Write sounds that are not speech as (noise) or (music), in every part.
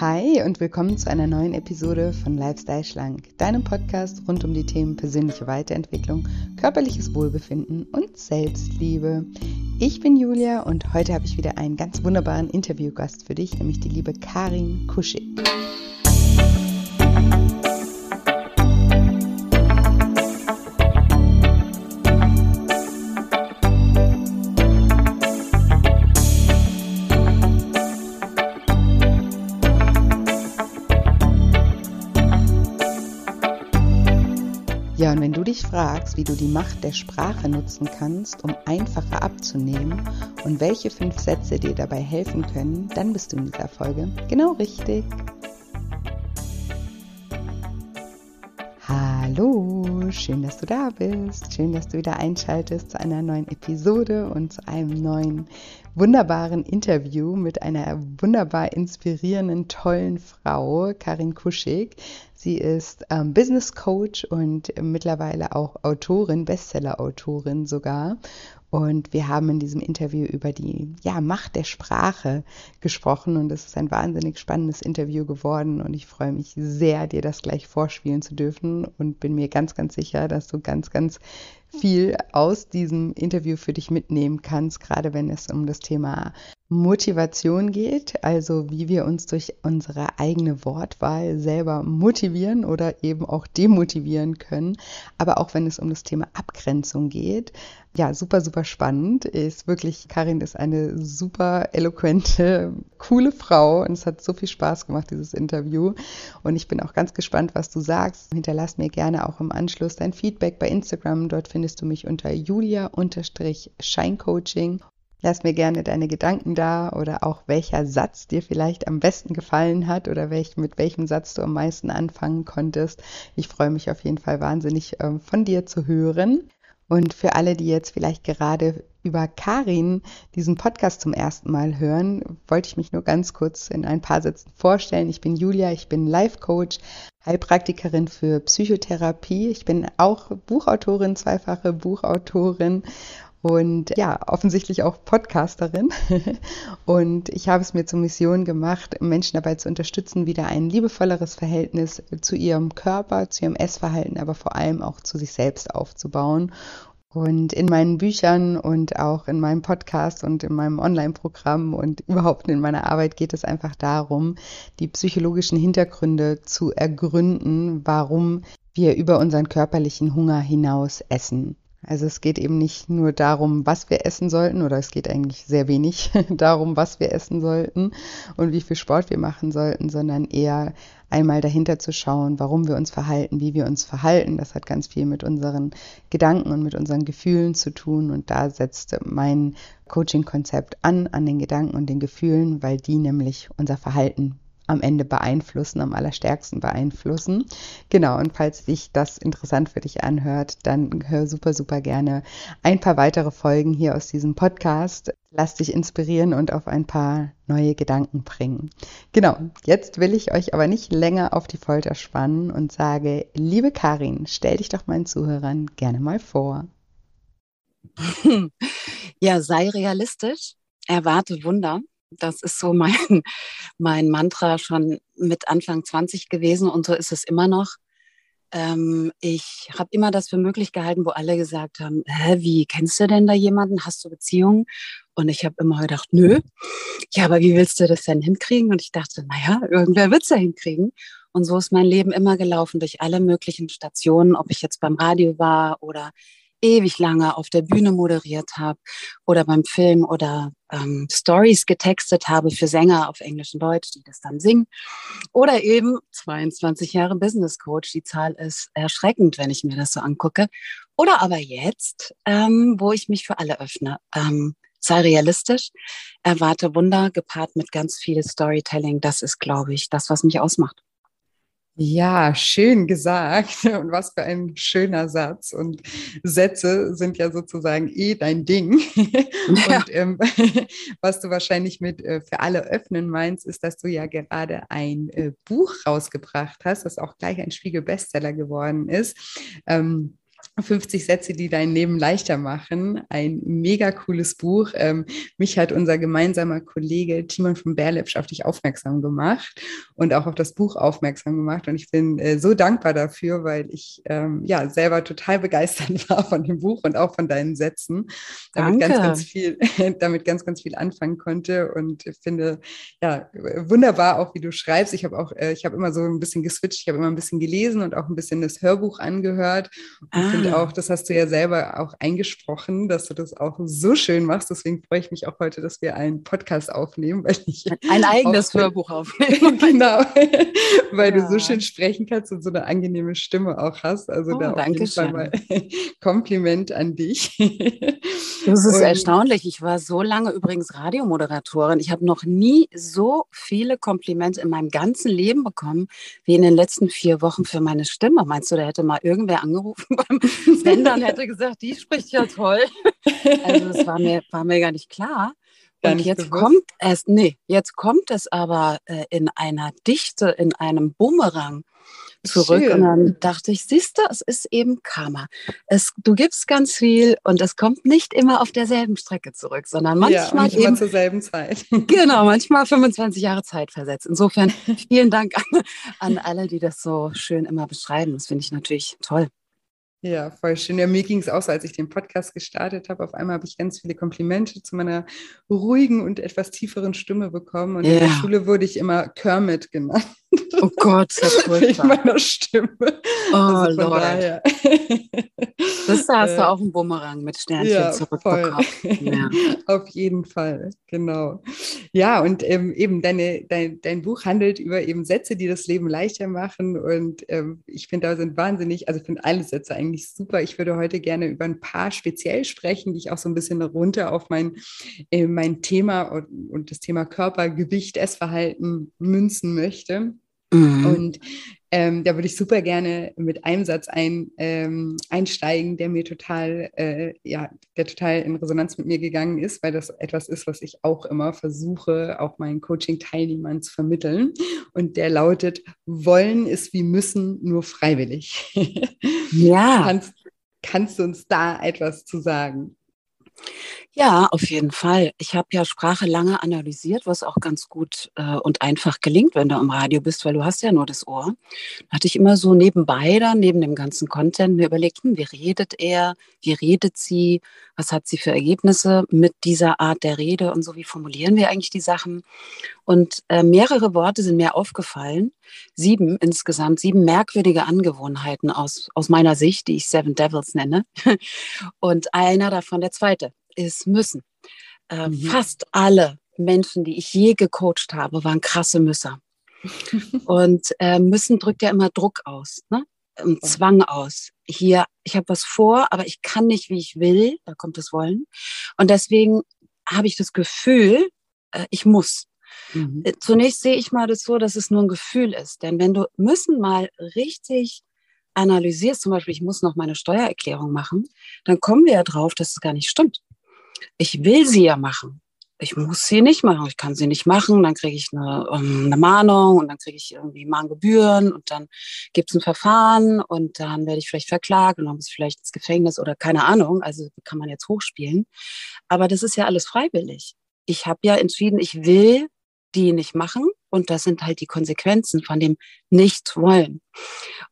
Hi und willkommen zu einer neuen Episode von Lifestyle Schlank, deinem Podcast rund um die Themen persönliche Weiterentwicklung, körperliches Wohlbefinden und Selbstliebe. Ich bin Julia und heute habe ich wieder einen ganz wunderbaren Interviewgast für dich, nämlich die liebe Karin Kuschig. Fragst, wie du die Macht der Sprache nutzen kannst, um einfacher abzunehmen und welche fünf Sätze dir dabei helfen können, dann bist du in dieser Folge genau richtig. Schön, dass du da bist. Schön, dass du wieder einschaltest zu einer neuen Episode und zu einem neuen wunderbaren Interview mit einer wunderbar inspirierenden, tollen Frau, Karin Kuschig. Sie ist ähm, Business Coach und mittlerweile auch Autorin, Bestseller-Autorin sogar. Und wir haben in diesem Interview über die ja, Macht der Sprache gesprochen und es ist ein wahnsinnig spannendes Interview geworden und ich freue mich sehr, dir das gleich vorspielen zu dürfen und bin mir ganz, ganz sicher, dass du ganz, ganz viel aus diesem Interview für dich mitnehmen kannst, gerade wenn es um das Thema Motivation geht, also wie wir uns durch unsere eigene Wortwahl selber motivieren oder eben auch demotivieren können, aber auch wenn es um das Thema Abgrenzung geht. Ja, super, super spannend. Ist wirklich, Karin ist eine super eloquente, coole Frau und es hat so viel Spaß gemacht, dieses Interview. Und ich bin auch ganz gespannt, was du sagst. Hinterlass mir gerne auch im Anschluss dein Feedback bei Instagram. Dort findest du mich unter julia-scheincoaching Lass mir gerne deine Gedanken da oder auch welcher Satz dir vielleicht am besten gefallen hat oder welch, mit welchem Satz du am meisten anfangen konntest. Ich freue mich auf jeden Fall wahnsinnig äh, von dir zu hören. Und für alle, die jetzt vielleicht gerade über Karin diesen Podcast zum ersten Mal hören, wollte ich mich nur ganz kurz in ein paar Sätzen vorstellen. Ich bin Julia, ich bin Life Coach, Heilpraktikerin für Psychotherapie. Ich bin auch Buchautorin, zweifache Buchautorin und ja, offensichtlich auch Podcasterin. (laughs) und ich habe es mir zur Mission gemacht, Menschen dabei zu unterstützen, wieder ein liebevolleres Verhältnis zu ihrem Körper, zu ihrem Essverhalten, aber vor allem auch zu sich selbst aufzubauen. Und in meinen Büchern und auch in meinem Podcast und in meinem Online-Programm und überhaupt in meiner Arbeit geht es einfach darum, die psychologischen Hintergründe zu ergründen, warum wir über unseren körperlichen Hunger hinaus essen. Also es geht eben nicht nur darum, was wir essen sollten, oder es geht eigentlich sehr wenig (laughs) darum, was wir essen sollten und wie viel Sport wir machen sollten, sondern eher einmal dahinter zu schauen, warum wir uns verhalten, wie wir uns verhalten. Das hat ganz viel mit unseren Gedanken und mit unseren Gefühlen zu tun. Und da setzt mein Coaching-Konzept an, an den Gedanken und den Gefühlen, weil die nämlich unser Verhalten am Ende beeinflussen, am allerstärksten beeinflussen. Genau, und falls sich das interessant für dich anhört, dann hör super, super gerne ein paar weitere Folgen hier aus diesem Podcast. Lass dich inspirieren und auf ein paar neue Gedanken bringen. Genau, jetzt will ich euch aber nicht länger auf die Folter spannen und sage, liebe Karin, stell dich doch meinen Zuhörern gerne mal vor. (laughs) Ja, sei realistisch, erwarte Wunder das ist so mein, (laughs) mein Mantra schon mit Anfang 20 gewesen und so ist es immer noch. Ähm, ich habe immer das für möglich gehalten, wo alle gesagt haben, Hä, wie kennst du denn da jemanden? Hast du Beziehungen? Und ich habe immer gedacht, nö. Ja, aber wie willst du das denn hinkriegen? Und ich dachte, naja, irgendwer wird es ja hinkriegen. Und so ist mein Leben immer gelaufen durch alle möglichen Stationen, ob ich jetzt beim Radio war oder ewig lange auf der Bühne moderiert habe oder beim Film oder ähm, Stories getextet habe für Sänger auf Englisch und Deutsch, die das dann singen. Oder eben 22 Jahre Business Coach. Die Zahl ist erschreckend, wenn ich mir das so angucke. Oder aber jetzt, ähm, wo ich mich für alle öffne. Ähm, sei realistisch, erwarte Wunder gepaart mit ganz viel Storytelling. Das ist, glaube ich, das, was mich ausmacht. Ja, schön gesagt. (laughs) Und was für ein schöner Satz. Und Sätze sind ja sozusagen eh dein Ding. (laughs) Ja. Und ähm, (laughs) was du wahrscheinlich mit äh, für alle öffnen meinst, ist, dass du ja gerade ein äh, Buch rausgebracht hast, das auch gleich ein Spiegel-Bestseller geworden ist. Ähm, 50 Sätze, die dein Leben leichter machen. Ein mega cooles Buch. Ähm, mich hat unser gemeinsamer Kollege Timon von Berlepsch auf dich aufmerksam gemacht und auch auf das Buch aufmerksam gemacht. Und ich bin äh, so dankbar dafür, weil ich ähm, ja selber total begeistert (laughs) war von dem Buch und auch von deinen Sätzen. Damit Danke. ganz, ganz viel, (laughs) damit ganz, ganz viel anfangen konnte. Und finde ja wunderbar auch, wie du schreibst. Ich habe auch, äh, ich habe immer so ein bisschen geswitcht, ich habe immer ein bisschen gelesen und auch ein bisschen das Hörbuch angehört. Und ah. finde auch, das hast du ja selber auch eingesprochen, dass du das auch so schön machst. Deswegen freue ich mich auch heute, dass wir einen Podcast aufnehmen, weil ich ein eigenes Hörbuch aufnehmen. (laughs) genau, weil ja. du so schön sprechen kannst und so eine angenehme Stimme auch hast. Also oh, da auf jeden Fall mal (laughs) Kompliment an dich. Das ist und, erstaunlich. Ich war so lange übrigens Radiomoderatorin. Ich habe noch nie so viele Komplimente in meinem ganzen Leben bekommen wie in den letzten vier Wochen für meine Stimme. Meinst du, da hätte mal irgendwer angerufen (laughs) beim (laughs) Sender und hätte gesagt, die spricht ja toll? (laughs) Also das war mir, war mir gar nicht klar. Gar und jetzt bewusst. kommt es, nee, jetzt kommt es aber äh, in einer Dichte, in einem Bumerang zurück. Schön. Und dann dachte ich, siehst du, es ist eben Karma. Es, du gibst ganz viel und es kommt nicht immer auf derselben Strecke zurück, sondern manchmal ja, eben, zur selben Zeit. (laughs) Genau, manchmal 25 Jahre Zeit versetzt. Insofern vielen Dank an, an alle, die das so schön immer beschreiben. Das finde ich natürlich toll. Ja, voll schön. Ja, mir ging es auch so, als ich den Podcast gestartet habe. Auf einmal habe ich ganz viele Komplimente zu meiner ruhigen und etwas tieferen Stimme bekommen. Und yeah. in der Schule wurde ich immer Kermit genannt. Oh Gott, das (laughs) ist Wegen meiner Stimme. Oh also Lord. Das da hast du äh, auch einen Bumerang mit Sternchen ja, zurückbekommen. Ja. (laughs) Auf jeden Fall, genau. Ja, und ähm, eben deine, dein, dein Buch handelt über eben Sätze, die das Leben leichter machen. Und ähm, ich finde, da sind wahnsinnig, also ich finde alle Sätze eigentlich super. Ich würde heute gerne über ein paar speziell sprechen, die ich auch so ein bisschen runter auf mein, äh, mein Thema und, und das Thema Körpergewicht, Essverhalten münzen möchte. Mhm. Und ähm, da würde ich super gerne mit einem Satz ein, ähm, einsteigen, der mir total, äh, ja, der total in Resonanz mit mir gegangen ist, weil das etwas ist, was ich auch immer versuche, auch meinen Coaching-Teilnehmern zu vermitteln. Und der lautet: Wollen ist wie müssen, nur freiwillig. (laughs) Ja. kannst, kannst du uns da etwas zu sagen? Ja, auf jeden Fall. Ich habe ja Sprache lange analysiert, was auch ganz gut äh, und einfach gelingt, wenn du am Radio bist, weil du hast ja nur das Ohr. Da hatte ich immer so nebenbei dann, neben dem ganzen Content, mir überlegt, hm, wie redet er, wie redet sie, was hat sie für Ergebnisse mit dieser Art der Rede und so, wie formulieren wir eigentlich die Sachen. Und äh, mehrere Worte sind mir aufgefallen, sieben insgesamt, sieben merkwürdige Angewohnheiten aus, aus meiner Sicht, die ich Seven Devils nenne. (laughs) Und einer davon, der zweite, ist müssen. Äh, mhm. Fast alle Menschen, die ich je gecoacht habe, waren krasse Müsser. (laughs) und äh, müssen drückt ja immer Druck aus, ne? Zwang aus. Hier, ich habe was vor, aber ich kann nicht, wie ich will. Da kommt das Wollen. Und deswegen habe ich das Gefühl, äh, ich muss. Mhm. Äh, zunächst sehe ich mal das so, dass es nur ein Gefühl ist. Denn wenn du müssen mal richtig analysierst, zum Beispiel, ich muss noch meine Steuererklärung machen, dann kommen wir ja drauf, dass es gar nicht stimmt ich will sie ja machen. Ich muss sie nicht machen. Ich kann sie nicht machen. Dann kriege ich eine, ähm, eine Mahnung und dann kriege ich irgendwie Mahngebühren und dann gibt es ein Verfahren und dann werde ich vielleicht verklagt und dann muss ich vielleicht ins Gefängnis oder keine Ahnung. Also kann man jetzt hochspielen. Aber das ist ja alles freiwillig. Ich habe ja entschieden, ich will die nicht machen und das sind halt die Konsequenzen von dem Nicht-Wollen.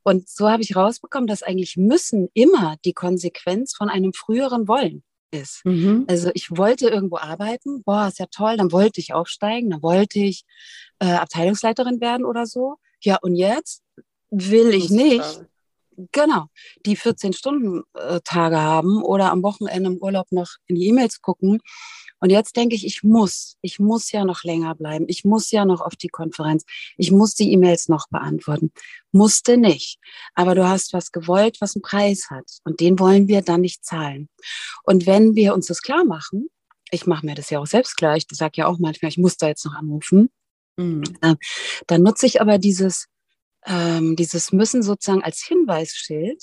Und so habe ich rausbekommen, dass eigentlich müssen immer die Konsequenz von einem früheren Wollen ist. Mhm. Also ich wollte irgendwo arbeiten, boah, ist ja toll, dann wollte ich aufsteigen, dann wollte ich äh, Abteilungsleiterin werden oder so. Ja, und jetzt will ich nicht, genau, die 14-Stunden-Tage äh, haben oder am Wochenende im Urlaub noch in die E-Mails gucken und jetzt denke ich, ich muss, ich muss ja noch länger bleiben. Ich muss ja noch auf die Konferenz. Ich muss die E-Mails noch beantworten. Musste nicht. Aber du hast was gewollt, was einen Preis hat. Und den wollen wir dann nicht zahlen. Und wenn wir uns das klar machen, ich mache mir das ja auch selbst klar, ich sage ja auch manchmal, ich muss da jetzt noch anrufen, mhm. äh, dann nutze ich aber dieses, ähm, dieses Müssen sozusagen als Hinweisschild,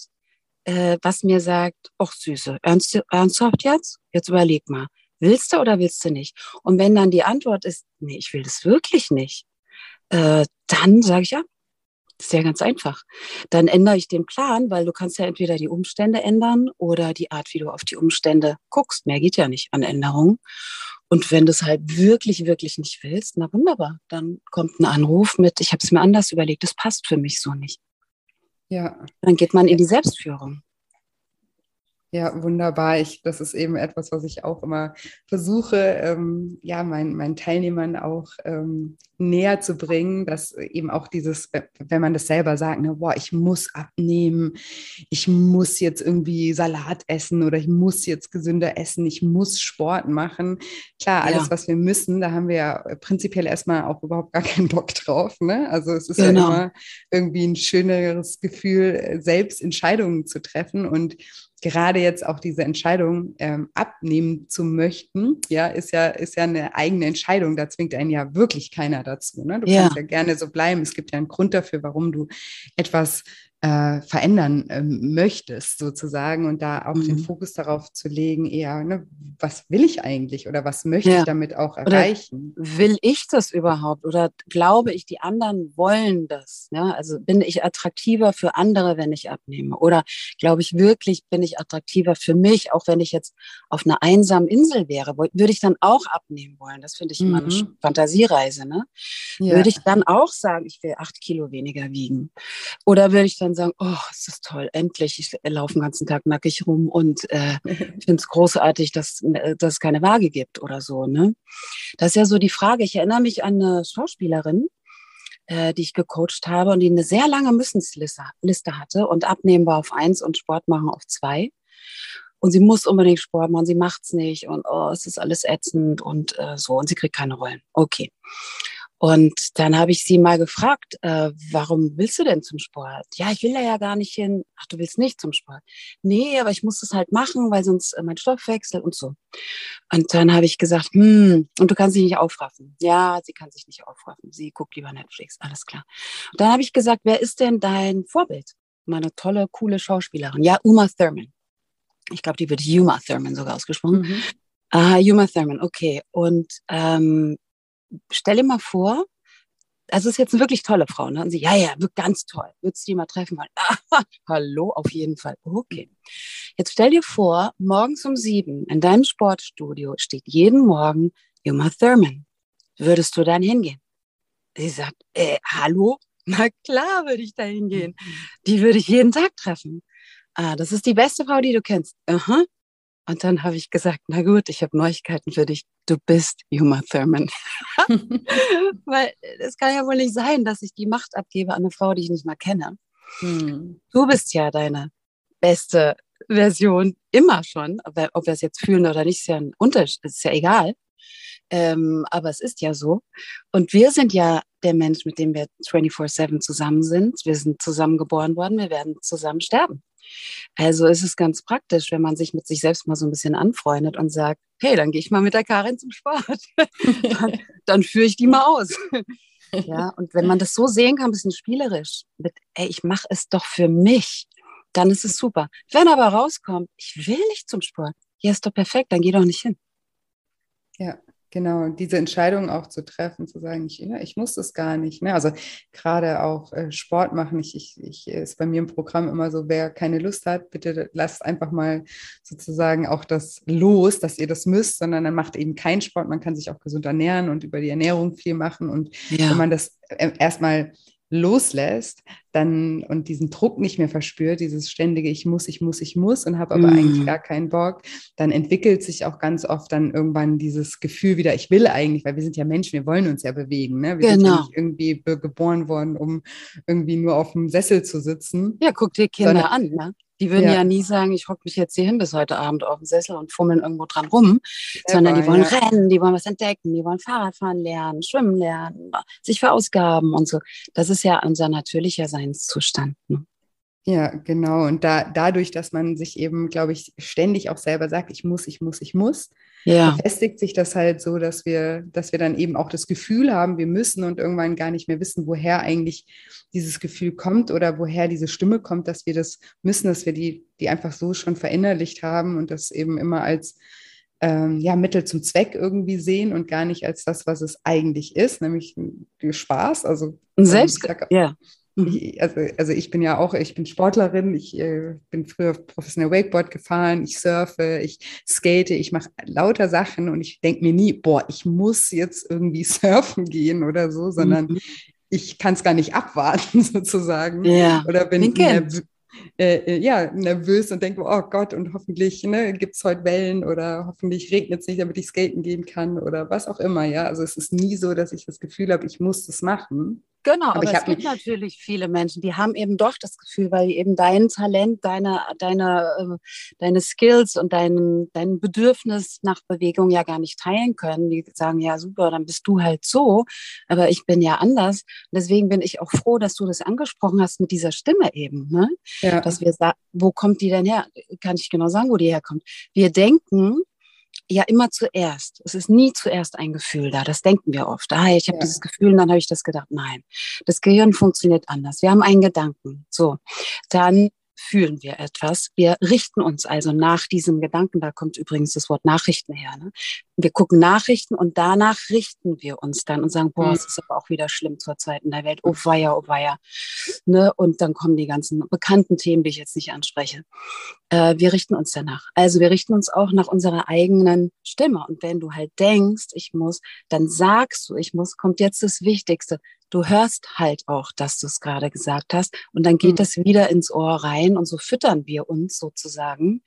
äh, was mir sagt, ach Süße, ernst, ernsthaft jetzt? Jetzt überleg mal willst du oder willst du nicht? Und wenn dann die Antwort ist, nee, ich will das wirklich nicht, äh, dann sage ich ja, Das ist ja ganz einfach. Dann ändere ich den Plan, weil du kannst ja entweder die Umstände ändern oder die Art, wie du auf die Umstände guckst. Mehr geht ja nicht an Änderungen. Und wenn du es halt wirklich, wirklich nicht willst, na wunderbar, dann kommt ein Anruf mit, ich habe es mir anders überlegt, das passt für mich so nicht. Ja. Dann geht man in die Selbstführung. Ja, wunderbar. Ich, das ist eben etwas, was ich auch immer versuche, ähm, ja, meinen, meinen Teilnehmern auch ähm, näher zu bringen, dass eben auch dieses, wenn man das selber sagt, ne, boah, ich muss abnehmen, ich muss jetzt irgendwie Salat essen oder ich muss jetzt gesünder essen, ich muss Sport machen. Klar, alles, ja. was wir müssen, da haben wir ja prinzipiell erstmal auch überhaupt gar keinen Bock drauf. Ne? Also es ist genau. ja immer irgendwie ein schöneres Gefühl, selbst Entscheidungen zu treffen und gerade jetzt auch diese Entscheidung ähm, abnehmen zu möchten, ja, ist ja, ist ja eine eigene Entscheidung. Da zwingt einen ja wirklich keiner dazu. Ne? Du ja. kannst ja gerne so bleiben. Es gibt ja einen Grund dafür, warum du etwas äh, verändern ähm, möchtest, sozusagen, und da auch mhm. den Fokus darauf zu legen, eher, ne, was will ich eigentlich oder was möchte ja. ich damit auch erreichen? Oder will ich das überhaupt oder glaube ich, die anderen wollen das? Ja? Also bin ich attraktiver für andere, wenn ich abnehme? Oder glaube ich wirklich, bin ich attraktiver für mich, auch wenn ich jetzt auf einer einsamen Insel wäre? Würde ich dann auch abnehmen wollen? Das finde ich immer mhm. eine Fantasiereise. Ne? Ja. Würde ich dann auch sagen, ich will acht Kilo weniger wiegen? Oder würde ich dann sagen, oh, ist das toll, endlich, ich laufe den ganzen Tag nackig rum und äh, (laughs) finde es großartig, dass, äh, dass es keine Waage gibt oder so. Ne? Das ist ja so die Frage. Ich erinnere mich an eine Schauspielerin, äh, die ich gecoacht habe und die eine sehr lange Müssensliste hatte und abnehmen war auf eins und Sport machen auf zwei. Und sie muss unbedingt Sport machen, sie macht es nicht und oh, es ist alles ätzend und äh, so und sie kriegt keine Rollen. Okay. Und dann habe ich sie mal gefragt, äh, warum willst du denn zum Sport? Ja, ich will da ja gar nicht hin. Ach, du willst nicht zum Sport? Nee, aber ich muss das halt machen, weil sonst äh, mein Stoffwechsel und so. Und dann habe ich gesagt, hm, und du kannst dich nicht aufraffen. Ja, sie kann sich nicht aufraffen. Sie guckt lieber Netflix, alles klar. Und dann habe ich gesagt, wer ist denn dein Vorbild? Meine tolle, coole Schauspielerin. Ja, Uma Thurman. Ich glaube, die wird Uma Thurman sogar ausgesprochen. Mhm. Ah, Uma Thurman, okay. Und ähm, stell dir mal vor, also ist jetzt eine wirklich tolle Frau. Ne? Und sie, ja, ja, wird ganz toll. Würdest du die mal treffen wollen? Ah, (laughs) hallo, auf jeden Fall. Okay. Jetzt stell dir vor, morgens um sieben in deinem Sportstudio steht jeden Morgen Uma Thurman. Würdest du dann hingehen? Sie sagt, äh, hallo? (laughs) Na klar würde ich da hingehen. Die würde ich jeden Tag treffen. Ah, das ist die beste Frau, die du kennst. Aha. Und dann habe ich gesagt, na gut, ich habe Neuigkeiten für dich. Du bist Uma Thurman. (laughs) (laughs) Weil es kann ja wohl nicht sein, dass ich die Macht abgebe an eine Frau, die ich nicht mal kenne. Hm. Du bist ja deine beste Version immer schon. Ob wir es jetzt fühlen oder nicht, ist ja ein Unterschied, ist ja egal. Ähm, aber es ist ja so. Und wir sind ja der Mensch, mit dem wir 24-7 zusammen sind. Wir sind zusammen geboren worden, wir werden zusammen sterben. Also ist es ganz praktisch, wenn man sich mit sich selbst mal so ein bisschen anfreundet und sagt, hey, dann gehe ich mal mit der Karin zum Sport. (laughs) dann, dann führe ich die mal aus. (laughs) ja, und wenn man das so sehen kann, ein bisschen spielerisch, mit, ey, ich mache es doch für mich, dann ist es super. Wenn aber rauskommt, ich will nicht zum Sport, ja, ist doch perfekt, dann geh doch nicht hin. Ja, Genau, diese Entscheidung auch zu treffen, zu sagen, ich, ja, ich muss das gar nicht. Ne? Also gerade auch äh, Sport machen, ich, ich, ich, ist bei mir im Programm immer so, wer keine Lust hat, bitte lasst einfach mal sozusagen auch das los, dass ihr das müsst, sondern dann macht eben keinen Sport. Man kann sich auch gesund ernähren und über die Ernährung viel machen. Und ja. wenn man das äh, erstmal loslässt dann und diesen Druck nicht mehr verspürt, dieses ständige Ich muss, ich muss, ich muss und habe aber mm. eigentlich gar keinen Bock, dann entwickelt sich auch ganz oft dann irgendwann dieses Gefühl wieder, ich will eigentlich, weil wir sind ja Menschen, wir wollen uns ja bewegen. Ne? Wir genau. sind ja genau. nicht irgendwie geboren worden, um irgendwie nur auf dem Sessel zu sitzen. Ja, guck dir Kinder an. Ne? Die würden ja, ja nie sagen, ich hocke mich jetzt hier hin bis heute Abend auf dem Sessel und fummeln irgendwo dran rum, Selber, sondern die wollen ja. rennen, die wollen was entdecken, die wollen Fahrradfahren lernen, schwimmen lernen, sich verausgaben und so. Das ist ja unser natürlicher Seinszustand. Ne? Ja, genau. Und da, dadurch, dass man sich eben, glaube ich, ständig auch selber sagt, ich muss, ich muss, ich muss, ja. verfestigt sich das halt so, dass wir, dass wir dann eben auch das Gefühl haben, wir müssen und irgendwann gar nicht mehr wissen, woher eigentlich dieses Gefühl kommt oder woher diese Stimme kommt, dass wir das müssen, dass wir die, die einfach so schon verinnerlicht haben und das eben immer als ähm, ja, Mittel zum Zweck irgendwie sehen und gar nicht als das, was es eigentlich ist, nämlich Spaß. Also Selbst, ja also, also ich bin ja auch, ich bin Sportlerin, ich äh, bin früher professionell Wakeboard gefahren, ich surfe, ich skate, ich mache lauter Sachen und ich denke mir nie, boah, ich muss jetzt irgendwie (laughs) surfen gehen oder so, sondern mhm. ich kann es gar nicht abwarten (laughs) sozusagen. Ja. Oder bin nerv äh, äh, ja, nervös und denke, oh Gott, und hoffentlich ne, gibt es heute Wellen oder hoffentlich regnet es nicht, damit ich skaten gehen kann oder was auch immer. Ja, also es ist nie so, dass ich das Gefühl habe, ich muss das machen. Genau, aber, aber es gibt natürlich viele Menschen, die haben eben doch das Gefühl, weil eben dein Talent, deine, deine, äh, deine Skills und dein, dein Bedürfnis nach Bewegung ja gar nicht teilen können. Die sagen, ja super, dann bist du halt so, aber ich bin ja anders. deswegen bin ich auch froh, dass du das angesprochen hast mit dieser Stimme eben. Ne? Ja. Dass wir sagen, wo kommt die denn her? Kann ich genau sagen, wo die herkommt. Wir denken, ja immer zuerst. Es ist nie zuerst ein Gefühl da. Das denken wir oft. Ah, ich habe ja. dieses Gefühl und dann habe ich das gedacht. Nein, das Gehirn funktioniert anders. Wir haben einen Gedanken. So, dann fühlen wir etwas. Wir richten uns also nach diesem Gedanken. Da kommt übrigens das Wort Nachrichten her. Ne? Wir gucken Nachrichten und danach richten wir uns dann und sagen, boah, mhm. es ist aber auch wieder schlimm zur Zeit in der Welt. Oh weia, oh weia. Ne? Und dann kommen die ganzen bekannten Themen, die ich jetzt nicht anspreche. Äh, wir richten uns danach. Also wir richten uns auch nach unserer eigenen Stimme. Und wenn du halt denkst, ich muss, dann sagst du, ich muss, kommt jetzt das Wichtigste du hörst halt auch, dass du es gerade gesagt hast und dann geht mhm. das wieder ins Ohr rein und so füttern wir uns sozusagen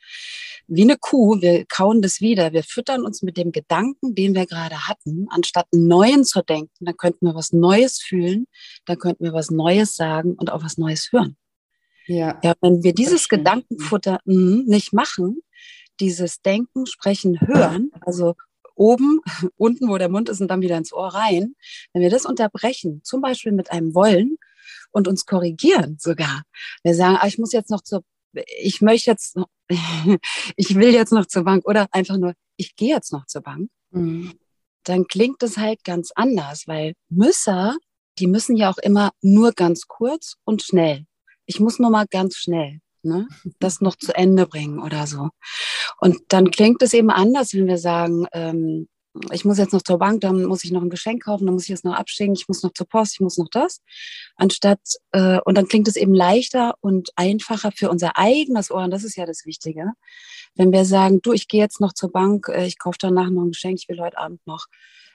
wie eine Kuh, wir kauen das wieder, wir füttern uns mit dem Gedanken, den wir gerade hatten, anstatt einen neuen zu denken, dann könnten wir was Neues fühlen, dann könnten wir was Neues sagen und auch was Neues hören. Ja, ja wenn wir dieses Gedankenfutter mh, nicht machen, dieses Denken, Sprechen, Hören, also oben, (laughs) unten, wo der Mund ist und dann wieder ins Ohr rein. Wenn wir das unterbrechen, zum Beispiel mit einem Wollen und uns korrigieren sogar, wir sagen, ah, ich muss jetzt noch zur, ich möchte jetzt, noch, (laughs) ich will jetzt noch zur Bank oder einfach nur, ich gehe jetzt noch zur Bank, mhm. dann klingt es halt ganz anders, weil Müsser, die müssen ja auch immer nur ganz kurz und schnell. Ich muss nur mal ganz schnell ne? (laughs) das noch zu Ende bringen oder so. Und dann klingt es eben anders, wenn wir sagen, ähm, ich muss jetzt noch zur Bank, dann muss ich noch ein Geschenk kaufen, dann muss ich es noch abschicken, ich muss noch zur Post, ich muss noch das. Anstatt, äh, und dann klingt es eben leichter und einfacher für unser eigenes Ohr, und das ist ja das Wichtige. Wenn wir sagen, du, ich gehe jetzt noch zur Bank, äh, ich kaufe danach noch ein Geschenk, ich will heute Abend noch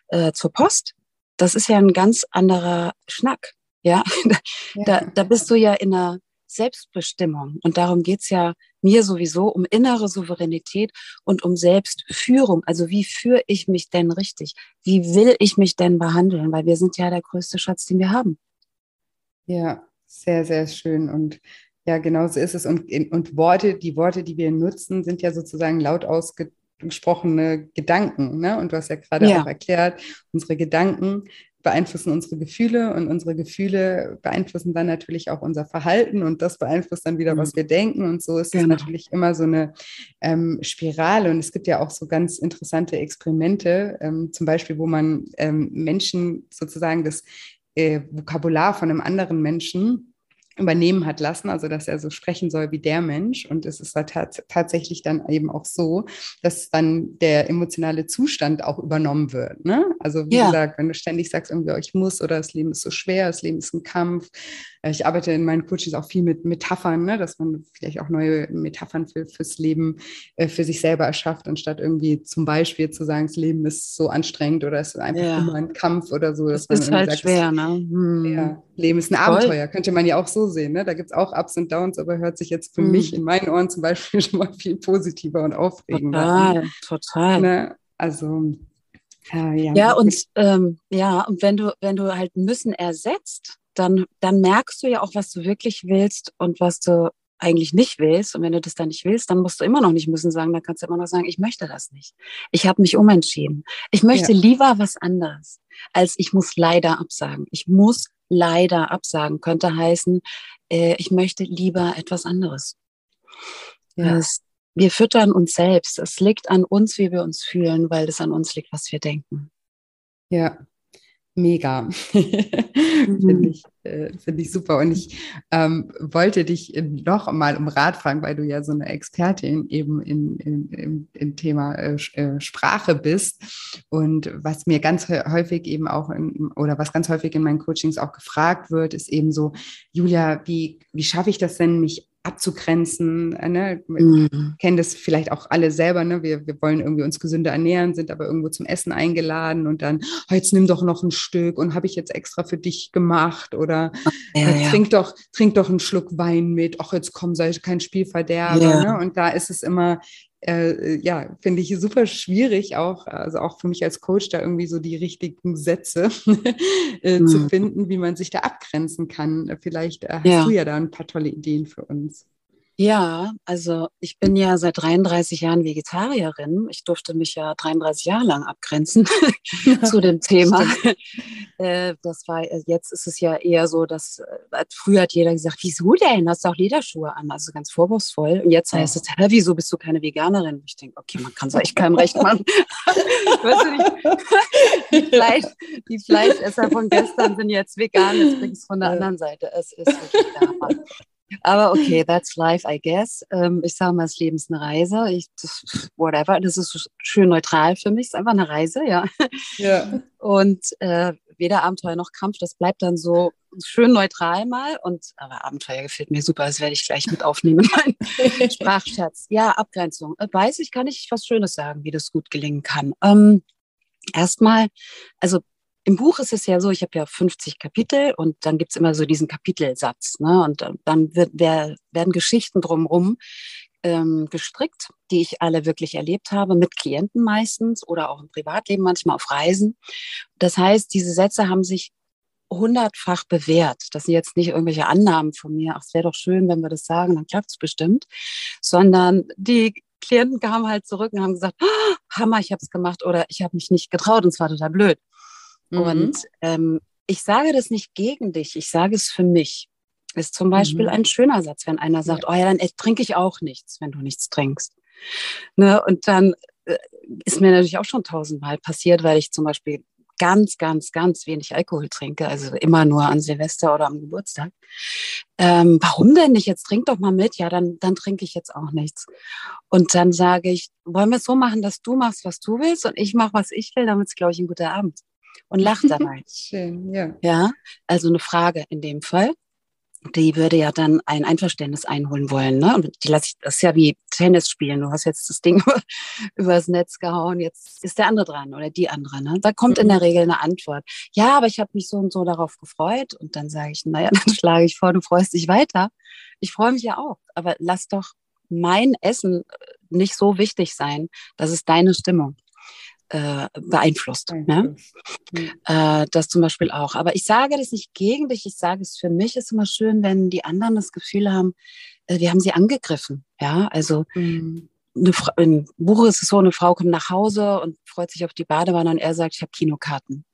äh, zur Post. Das ist ja ein ganz anderer Schnack. Ja, (laughs) ja. Da, da bist du ja in einer Selbstbestimmung. Und darum geht's ja mir sowieso um innere Souveränität und um Selbstführung. Also wie führe ich mich denn richtig? Wie will ich mich denn behandeln? Weil wir sind ja der größte Schatz, den wir haben. Ja, sehr, sehr schön. Und ja, genau so ist es. Und, und Worte, die Worte, die wir nutzen, sind ja sozusagen laut ausgesprochene Gedanken. Ne? Und du hast ja gerade ja. auch erklärt, unsere Gedanken beeinflussen unsere Gefühle und unsere Gefühle beeinflussen dann natürlich auch unser Verhalten und das beeinflusst dann wieder, was mhm. wir denken. Und so ist genau. es natürlich immer so eine ähm, Spirale. Und es gibt ja auch so ganz interessante Experimente, ähm, zum Beispiel, wo man ähm, Menschen sozusagen das äh, Vokabular von einem anderen Menschen übernehmen hat lassen, also dass er so sprechen soll wie der Mensch. Und es ist halt tatsächlich dann eben auch so, dass dann der emotionale Zustand auch übernommen wird. Ne? Also wie ja. gesagt, wenn du ständig sagst, irgendwie, oh, ich muss oder das Leben ist so schwer, das Leben ist ein Kampf. Äh, ich arbeite in meinen Coachings auch viel mit Metaphern, ne? dass man vielleicht auch neue Metaphern für, fürs Leben äh, für sich selber erschafft, anstatt irgendwie zum Beispiel zu sagen, das Leben ist so anstrengend oder es ist einfach ja. immer ein Kampf oder so. Das ist halt sagt, schwer, ne? Hm. Ja, Leben ist ein Abenteuer, könnte man ja auch so sehen. Ne? Da gibt es auch Ups und Downs, aber hört sich jetzt für mhm. mich in meinen Ohren zum Beispiel (laughs) schon mal viel positiver und aufregender total, an. Total, ne? Also ja, ja. ja und ähm, ja, und wenn du, wenn du halt müssen ersetzt, dann, dann merkst du ja auch, was du wirklich willst und was du eigentlich nicht willst. Und wenn du das dann nicht willst, dann musst du immer noch nicht müssen sagen, dann kannst du immer noch sagen, ich möchte das nicht. Ich habe mich umentschieden. Ich möchte ja. lieber was anderes, als ich muss leider absagen. Ich muss leider absagen könnte heißen, äh, ich möchte lieber etwas anderes. Ja. Das, wir füttern uns selbst. Es liegt an uns, wie wir uns fühlen, weil es an uns liegt, was wir denken. Ja, Mega. (laughs) Finde mhm. ich, äh, find ich super. Und ich ähm, wollte dich noch mal um Rat fragen, weil du ja so eine Expertin eben in, in, in, in Thema äh, äh, Sprache bist. Und was mir ganz häufig eben auch in, oder was ganz häufig in meinen Coachings auch gefragt wird, ist eben so, Julia, wie, wie schaffe ich das denn, mich abzugrenzen. Äh, ne? Mhm. Kennen das vielleicht auch alle selber. Ne? Wir, wir wollen irgendwie uns gesünder ernähren, sind aber irgendwo zum Essen eingeladen und dann, oh, jetzt nimm doch noch ein Stück und habe ich jetzt extra für dich gemacht oder ja, äh, trink, ja. Doch, trink doch einen Schluck Wein mit. Ach, jetzt komm, sei kein Spielverderber. Ja. Ne? Und da ist es immer, äh, ja, finde ich super schwierig, auch, also auch für mich als Coach, da irgendwie so die richtigen Sätze (laughs) äh, mhm. zu finden, wie man sich da abgrenzen kann. Vielleicht äh, hast ja. du ja da ein paar tolle Ideen für uns. Ja, also ich bin ja seit 33 Jahren Vegetarierin. Ich durfte mich ja 33 Jahre lang abgrenzen (laughs) zu dem (laughs) Thema. (laughs) Äh, das war, äh, jetzt ist es ja eher so, dass äh, früher hat jeder gesagt, wieso denn? Hast du auch Lederschuhe an? Also ganz vorwurfsvoll. Und jetzt heißt es, hä, wieso bist du keine Veganerin? Ich denke, okay, man kann es eigentlich keinem recht machen. weißt du nicht, die, Fleisch, die Fleischesser von gestern sind jetzt vegan, jetzt bringt es von der anderen Seite. Es ist wirklich der aber okay, that's life, I guess. Ähm, ich sage mal, das Leben ist eine Reise. Ich, das, whatever, das ist schön neutral für mich. Es ist einfach eine Reise, ja. ja. Und äh, weder Abenteuer noch Kampf, das bleibt dann so schön neutral mal. Und aber Abenteuer gefällt mir super, das werde ich gleich mit aufnehmen, (laughs) mein Sprachschatz. Ja, Abgrenzung. Äh, weiß ich, kann ich was Schönes sagen, wie das gut gelingen kann. Ähm, Erstmal, also im Buch ist es ja so, ich habe ja 50 Kapitel und dann gibt's immer so diesen Kapitelsatz. Ne? Und dann wird, wer, werden Geschichten drumherum ähm, gestrickt, die ich alle wirklich erlebt habe, mit Klienten meistens oder auch im Privatleben, manchmal auf Reisen. Das heißt, diese Sätze haben sich hundertfach bewährt. Das sind jetzt nicht irgendwelche Annahmen von mir, ach, es wäre doch schön, wenn wir das sagen, dann klappt's bestimmt, sondern die Klienten kamen halt zurück und haben gesagt, oh, Hammer, ich habe es gemacht oder ich habe mich nicht getraut und es war total blöd. Mhm. Und ähm, ich sage das nicht gegen dich, ich sage es für mich. Ist zum Beispiel mhm. ein schöner Satz, wenn einer sagt, ja. oh ja, dann trinke ich auch nichts, wenn du nichts trinkst. Ne? Und dann äh, ist mir natürlich auch schon tausendmal passiert, weil ich zum Beispiel ganz, ganz, ganz wenig Alkohol trinke, also immer nur an Silvester oder am Geburtstag. Ähm, warum denn nicht? Jetzt trink doch mal mit. Ja, dann, dann trinke ich jetzt auch nichts. Und dann sage ich, wollen wir es so machen, dass du machst, was du willst und ich mache, was ich will, damit es, glaube ich, ein guter Abend und lacht dabei. (laughs) Schön, ja. Ja, also eine Frage in dem Fall. Die würde ja dann ein Einverständnis einholen wollen. Ne? Und die lasse ich, das ist ja wie Tennis spielen. Du hast jetzt das Ding (laughs) übers Netz gehauen, jetzt ist der andere dran oder die andere. Ne? Da kommt in der mhm. Regel eine Antwort. Ja, aber ich habe mich so und so darauf gefreut. Und dann sage ich, naja, (laughs) dann schlage ich vor, du freust dich weiter. Ich freue mich ja auch, aber lass doch mein Essen nicht so wichtig sein. Das ist deine Stimmung äh, beeinflusst. Ne? Äh, das zum Beispiel auch. Aber ich sage das nicht gegen dich, ich sage es für mich ist immer schön, wenn die anderen das Gefühl haben, äh, wir haben sie angegriffen. Ja, also mhm. eine Fra im Buch ist es so, eine Frau kommt nach Hause und freut sich auf die Badewanne und er sagt, ich habe Kinokarten.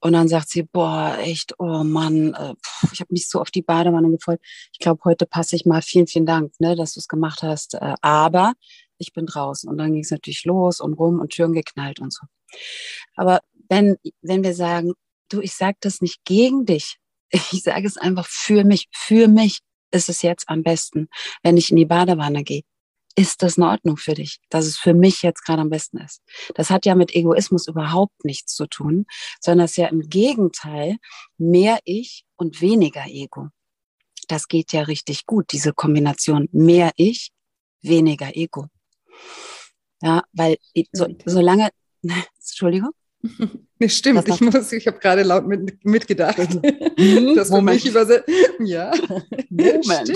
Und dann sagt sie, boah, echt, oh Mann, äh, ich habe mich so auf die Badewanne gefreut. Ich glaube, heute passe ich mal. Vielen, vielen Dank, ne, dass du es gemacht hast. Äh, aber ich bin draußen. Und dann ging es natürlich los und rum und Türen geknallt und so. Aber wenn, wenn wir sagen, du, ich sage das nicht gegen dich, (laughs) ich sage es einfach für mich, für mich ist es jetzt am besten, wenn ich in die Badewanne gehe. Ist das in Ordnung für dich, dass es für mich jetzt gerade am besten ist? Das hat ja mit Egoismus überhaupt nichts zu tun, sondern es ist ja im Gegenteil mehr Ich und weniger Ego. Das geht ja richtig gut, diese Kombination mehr Ich, weniger Ego. Ja, weil so, solange, (laughs) Entschuldigung. (laughs) Nee, stimmt, ich muss, ich habe gerade laut mit, mitgedacht. Mhm. (laughs) das Moment. mich übersetzt. Ja. Moment.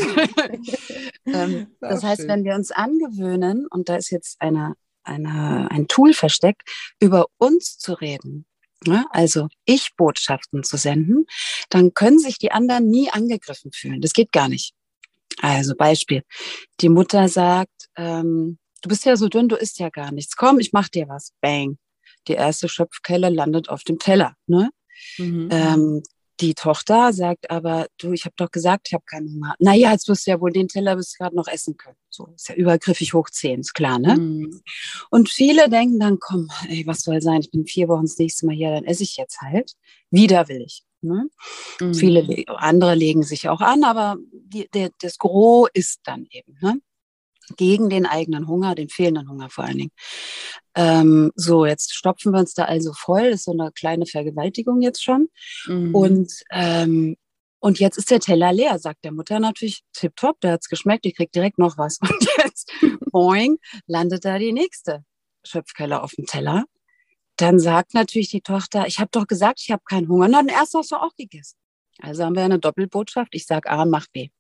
ähm, das, das heißt, schön. wenn wir uns angewöhnen, und da ist jetzt eine, eine, ein Tool versteckt, über uns zu reden, ja, also Ich-Botschaften zu senden, dann können sich die anderen nie angegriffen fühlen. Das geht gar nicht. Also Beispiel, die Mutter sagt, ähm, du bist ja so dünn, du isst ja gar nichts. Komm, ich mach dir was. Bang. Die erste Schöpfkelle landet auf dem Teller. Ne? Mhm. Ähm, die Tochter sagt aber, du, ich habe doch gesagt, ich habe keinen Hunger. Naja, jetzt wirst du ja wohl den Teller bis gerade noch essen können. So ist ja übergriffig hoch zehn, ist klar, ne? Mhm. Und viele denken dann, komm, ey, was soll sein? Ich bin vier Wochen das nächste Mal hier, dann esse ich jetzt halt. Widerwillig. Ne? Mhm. Viele andere legen sich auch an, aber die, der, das Gros ist dann eben. Ne? Gegen den eigenen Hunger, den fehlenden Hunger vor allen Dingen. Ähm, so, jetzt stopfen wir uns da also voll. Das ist so eine kleine Vergewaltigung jetzt schon. Mhm. Und, ähm, und jetzt ist der Teller leer, sagt der Mutter natürlich tipptopp, der hat es geschmeckt, die kriegt direkt noch was. (laughs) Und jetzt, boing, landet da die nächste Schöpfkelle auf dem Teller. Dann sagt natürlich die Tochter, ich habe doch gesagt, ich habe keinen Hunger. Na, dann erst hast du auch gegessen. Also haben wir eine Doppelbotschaft. Ich sage A, mach B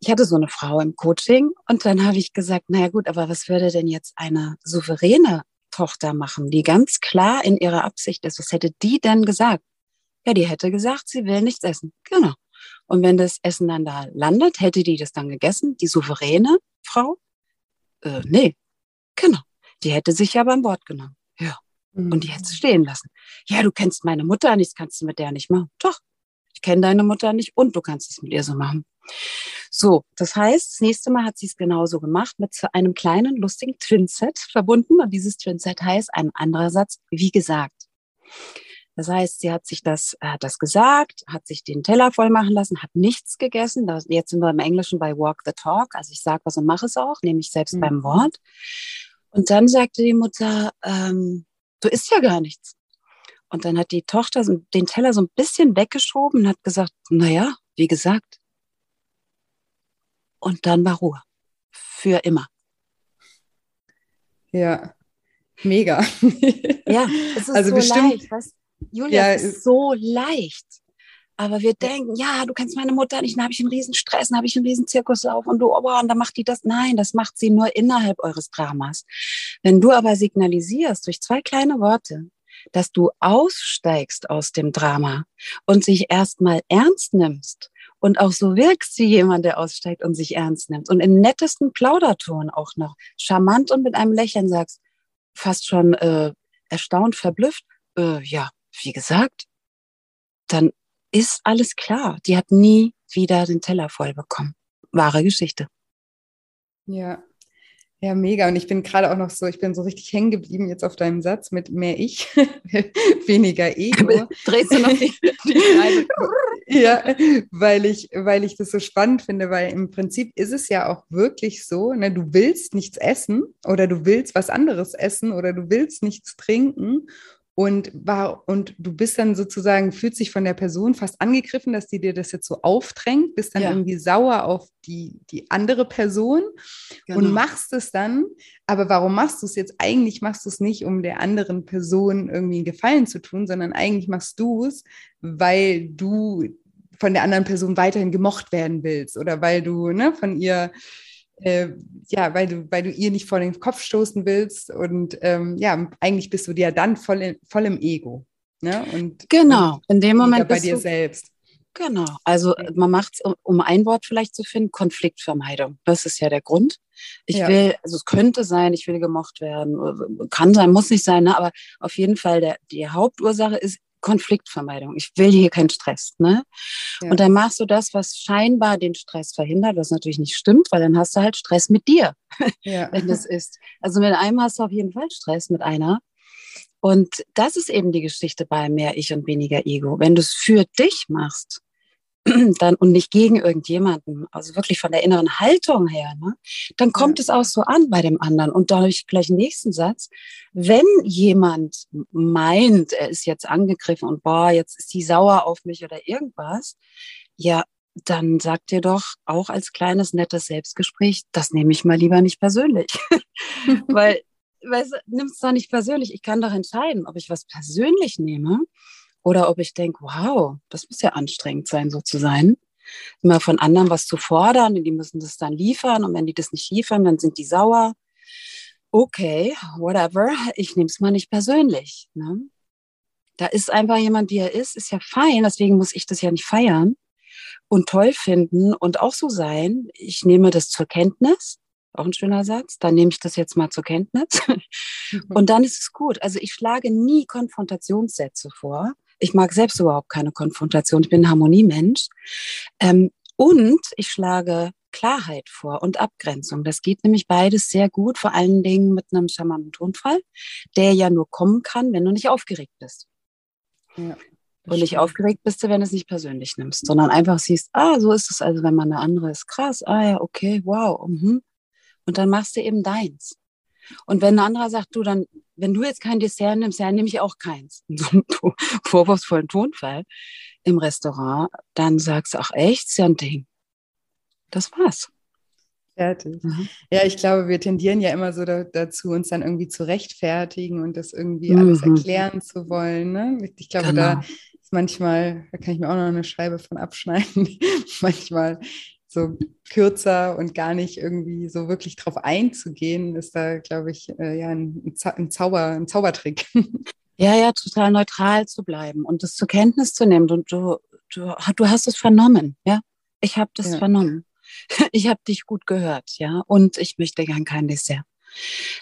ich hatte so eine Frau im Coaching und dann habe ich gesagt, naja gut, aber was würde denn jetzt eine souveräne Tochter machen, die ganz klar in ihrer Absicht ist? Was hätte die denn gesagt? Ja, die hätte gesagt, sie will nichts essen. Genau. Und wenn das Essen dann da landet, hätte die das dann gegessen, die souveräne Frau? Äh, nee, genau. Die hätte sich ja beim Wort genommen. Ja. Mhm. Und die hätte es stehen lassen. Ja, du kennst meine Mutter nicht, kannst du mit der nicht machen. Doch, ich kenne deine Mutter nicht und du kannst es mit ihr so machen. So, das heißt, das nächste Mal hat sie es genauso gemacht mit einem kleinen, lustigen Twinset verbunden. Und dieses Twinset heißt ein anderer Satz, wie gesagt. Das heißt, sie hat sich das, hat das gesagt, hat sich den Teller voll machen lassen, hat nichts gegessen. Das, jetzt sind wir im Englischen bei Walk the Talk. Also ich sage was und mache es auch, nehme ich selbst mhm. beim Wort. Und dann sagte die Mutter, ähm, du isst ja gar nichts. Und dann hat die Tochter den Teller so ein bisschen weggeschoben und hat gesagt, naja, wie gesagt. Und dann war Ruhe. Für immer. Ja, mega. (laughs) ja, es ist also so bestimmt, leicht. Weißt? Julia, ja, es ist so leicht. Aber wir denken, ja, du kennst meine Mutter nicht, dann habe ich einen riesen Stress, dann habe ich einen riesen Zirkuslauf und du, oh, und dann macht die das. Nein, das macht sie nur innerhalb eures Dramas. Wenn du aber signalisierst durch zwei kleine Worte, dass du aussteigst aus dem Drama und sich erstmal ernst nimmst und auch so wirkst wie jemand, der aussteigt und sich ernst nimmt und im nettesten Plauderton auch noch charmant und mit einem Lächeln sagst, fast schon äh, erstaunt, verblüfft, äh, ja, wie gesagt, dann ist alles klar. Die hat nie wieder den Teller voll bekommen. Wahre Geschichte. Ja, ja, mega. Und ich bin gerade auch noch so, ich bin so richtig hängen geblieben jetzt auf deinem Satz mit mehr Ich, (laughs) weniger Ego. (laughs) Drehst du noch die, die (laughs) Ja, weil ich, weil ich das so spannend finde, weil im Prinzip ist es ja auch wirklich so, ne, du willst nichts essen oder du willst was anderes essen oder du willst nichts trinken und war und du bist dann sozusagen fühlt sich von der Person fast angegriffen, dass die dir das jetzt so aufdrängt, bist dann ja. irgendwie sauer auf die die andere Person genau. und machst es dann. Aber warum machst du es jetzt? Eigentlich machst du es nicht, um der anderen Person irgendwie einen Gefallen zu tun, sondern eigentlich machst du es, weil du von der anderen Person weiterhin gemocht werden willst oder weil du ne, von ihr äh, ja, weil du, weil du ihr nicht vor den Kopf stoßen willst und ähm, ja, eigentlich bist du dir dann voll, in, voll im Ego. Ne? Und, genau, und in dem Moment bei dir du, selbst. Genau, also man macht es, um, um, ein Wort vielleicht zu finden, Konfliktvermeidung. Das ist ja der Grund. Ich ja. will, also es könnte sein, ich will gemocht werden, kann sein, muss nicht sein, ne? aber auf jeden Fall der, die Hauptursache ist, Konfliktvermeidung. Ich will hier keinen Stress. Ne? Ja. Und dann machst du das, was scheinbar den Stress verhindert, was natürlich nicht stimmt, weil dann hast du halt Stress mit dir, (laughs) ja. wenn das ist. Also mit einem hast du auf jeden Fall Stress mit einer. Und das ist eben die Geschichte bei mehr Ich und weniger Ego. Wenn du es für dich machst, (clears throat) dann und nicht gegen irgendjemanden, also wirklich von der inneren Haltung her, ne, dann kommt ja. es auch so an bei dem anderen. Und dadurch gleich den nächsten Satz. Wenn jemand meint, er ist jetzt angegriffen und boah, jetzt ist die sauer auf mich oder irgendwas, ja, dann sagt dir doch auch als kleines nettes Selbstgespräch, das nehme ich mal lieber nicht persönlich. (laughs) (laughs) Weil, weißt du, nimmst es doch nicht persönlich. Ich kann doch entscheiden, ob ich was persönlich nehme oder ob ich denke, wow, das muss ja anstrengend sein, so zu sein. Immer von anderen was zu fordern, die müssen das dann liefern und wenn die das nicht liefern, dann sind die sauer. Okay, whatever, ich nehme es mal nicht persönlich. Ne? Da ist einfach jemand, wie er ist, ist ja fein, deswegen muss ich das ja nicht feiern und toll finden und auch so sein. Ich nehme das zur Kenntnis auch ein schöner Satz. Dann nehme ich das jetzt mal zur Kenntnis. Mhm. Und dann ist es gut. Also ich schlage nie Konfrontationssätze vor, Ich mag selbst überhaupt keine Konfrontation. Ich bin ein Harmoniemensch. Ähm, und ich schlage Klarheit vor und Abgrenzung. Das geht nämlich beides sehr gut, vor allen Dingen mit einem charmanten Tonfall, der ja nur kommen kann, wenn du nicht aufgeregt bist. Ja, und nicht aufgeregt bist du, wenn du es nicht persönlich nimmst, sondern einfach siehst, ah, so ist es also, wenn man eine andere ist. Krass, ah ja, okay, wow. Mhm. Und dann machst du eben deins. Und wenn ein anderer sagt, du, dann, wenn du jetzt kein Dessert nimmst, ja, nehme ich auch keins. In (laughs) so einem vorwurfsvollen Tonfall im Restaurant, dann sagst du, ach echt, ist ja ein Ding. Das war's. Fertig. Mhm. Ja, ich glaube, wir tendieren ja immer so da, dazu, uns dann irgendwie zu rechtfertigen und das irgendwie mhm. alles erklären zu wollen. Ne? Ich glaube, genau. da ist manchmal, da kann ich mir auch noch eine Scheibe von abschneiden, (laughs) manchmal so kürzer und gar nicht irgendwie so wirklich drauf einzugehen, ist da, glaube ich, äh, ja ein, ein, Zauber, ein Zaubertrick. (laughs) Ja, ja, total neutral zu bleiben und das zur Kenntnis zu nehmen. Und du, du, du hast es vernommen, ja. Ich habe das ja. vernommen. (laughs) Ich habe dich gut gehört, ja. Und ich möchte gern kein Dessert.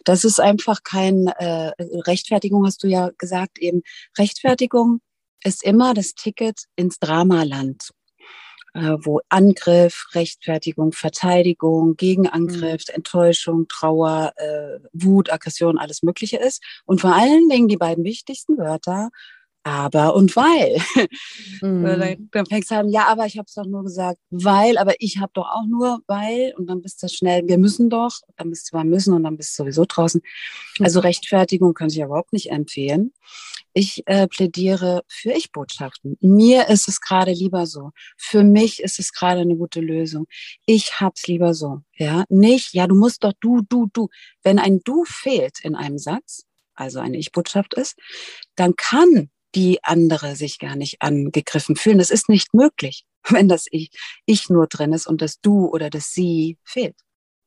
Das ist einfach kein äh, Rechtfertigung, hast du ja gesagt eben. Rechtfertigung ist immer das Ticket ins Dramaland wo Angriff, Rechtfertigung, Verteidigung, Gegenangriff, mhm. Enttäuschung, Trauer, äh, Wut, Aggression, alles Mögliche ist. Und vor allen Dingen die beiden wichtigsten Wörter, aber und weil. (laughs) Mhm. dann, dann, fängst du an, ja, aber ich habe es doch nur gesagt, weil, aber ich habe doch auch nur, weil. Und dann bist du schnell, wir müssen doch, dann bist du beim Müssen und dann bist du sowieso draußen. Also mhm. Rechtfertigung könnte ich überhaupt nicht empfehlen. Ich äh, plädiere für Ich-Botschaften. Mir ist es gerade lieber so. Für mich ist es gerade eine gute Lösung. Ich hab's lieber so. Ja, nicht, ja, du musst doch du, du, du. Wenn ein Du fehlt in einem Satz, also eine Ich-Botschaft ist, dann kann die andere sich gar nicht angegriffen fühlen. Das ist nicht möglich, (laughs) wenn das Ich, ich nur drin ist und das Du oder das Sie fehlt.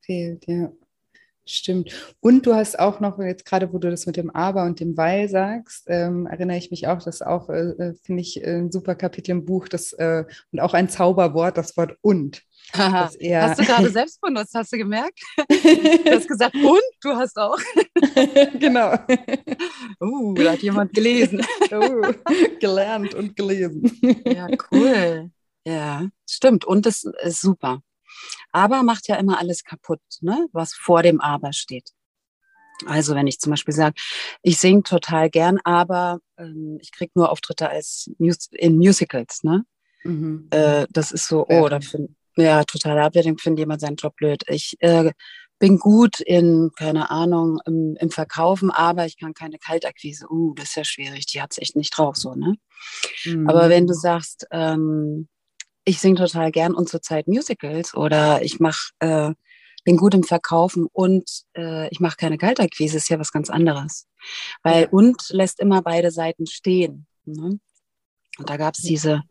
Fehlt, ja. Stimmt. Und du hast auch noch, jetzt gerade wo du das mit dem Aber und dem Weil sagst, ähm, erinnere ich mich auch, das auch, äh, äh finde ich, ein super Kapitel im Buch, das, äh, und auch ein Zauberwort, das Wort und. hast du gerade (laughs) selbst benutzt, hast du gemerkt? (laughs) Du hast gesagt, und du hast auch. (laughs) genau. Uh, da hat jemand gelesen. Uh, gelernt und gelesen. Ja, cool. Ja, stimmt. Und das ist super. Aber macht ja immer alles kaputt, ne? was vor dem Aber steht. Also wenn ich zum Beispiel sage, ich singe total gern, aber ähm, ich kriege nur Auftritte als Mus in Musicals, ne? Mhm. Äh, das ist so, oh, da find, ja, total abwertend, findet jemand seinen Job blöd. Ich äh, bin gut in, keine Ahnung, im, im, Verkaufen, aber ich kann keine Kaltakquise. Uh, das ist ja schwierig, die hat es echt nicht drauf, so, ne? Mhm. Aber wenn du sagst, ähm, ich singe total gern und zurzeit Musicals oder ich mache, äh, bin gut im Verkaufen und äh, ich mache keine Kaltakquise, ist ja was ganz anderes. Weil und lässt immer beide Seiten stehen. Ne? Und da gab es diese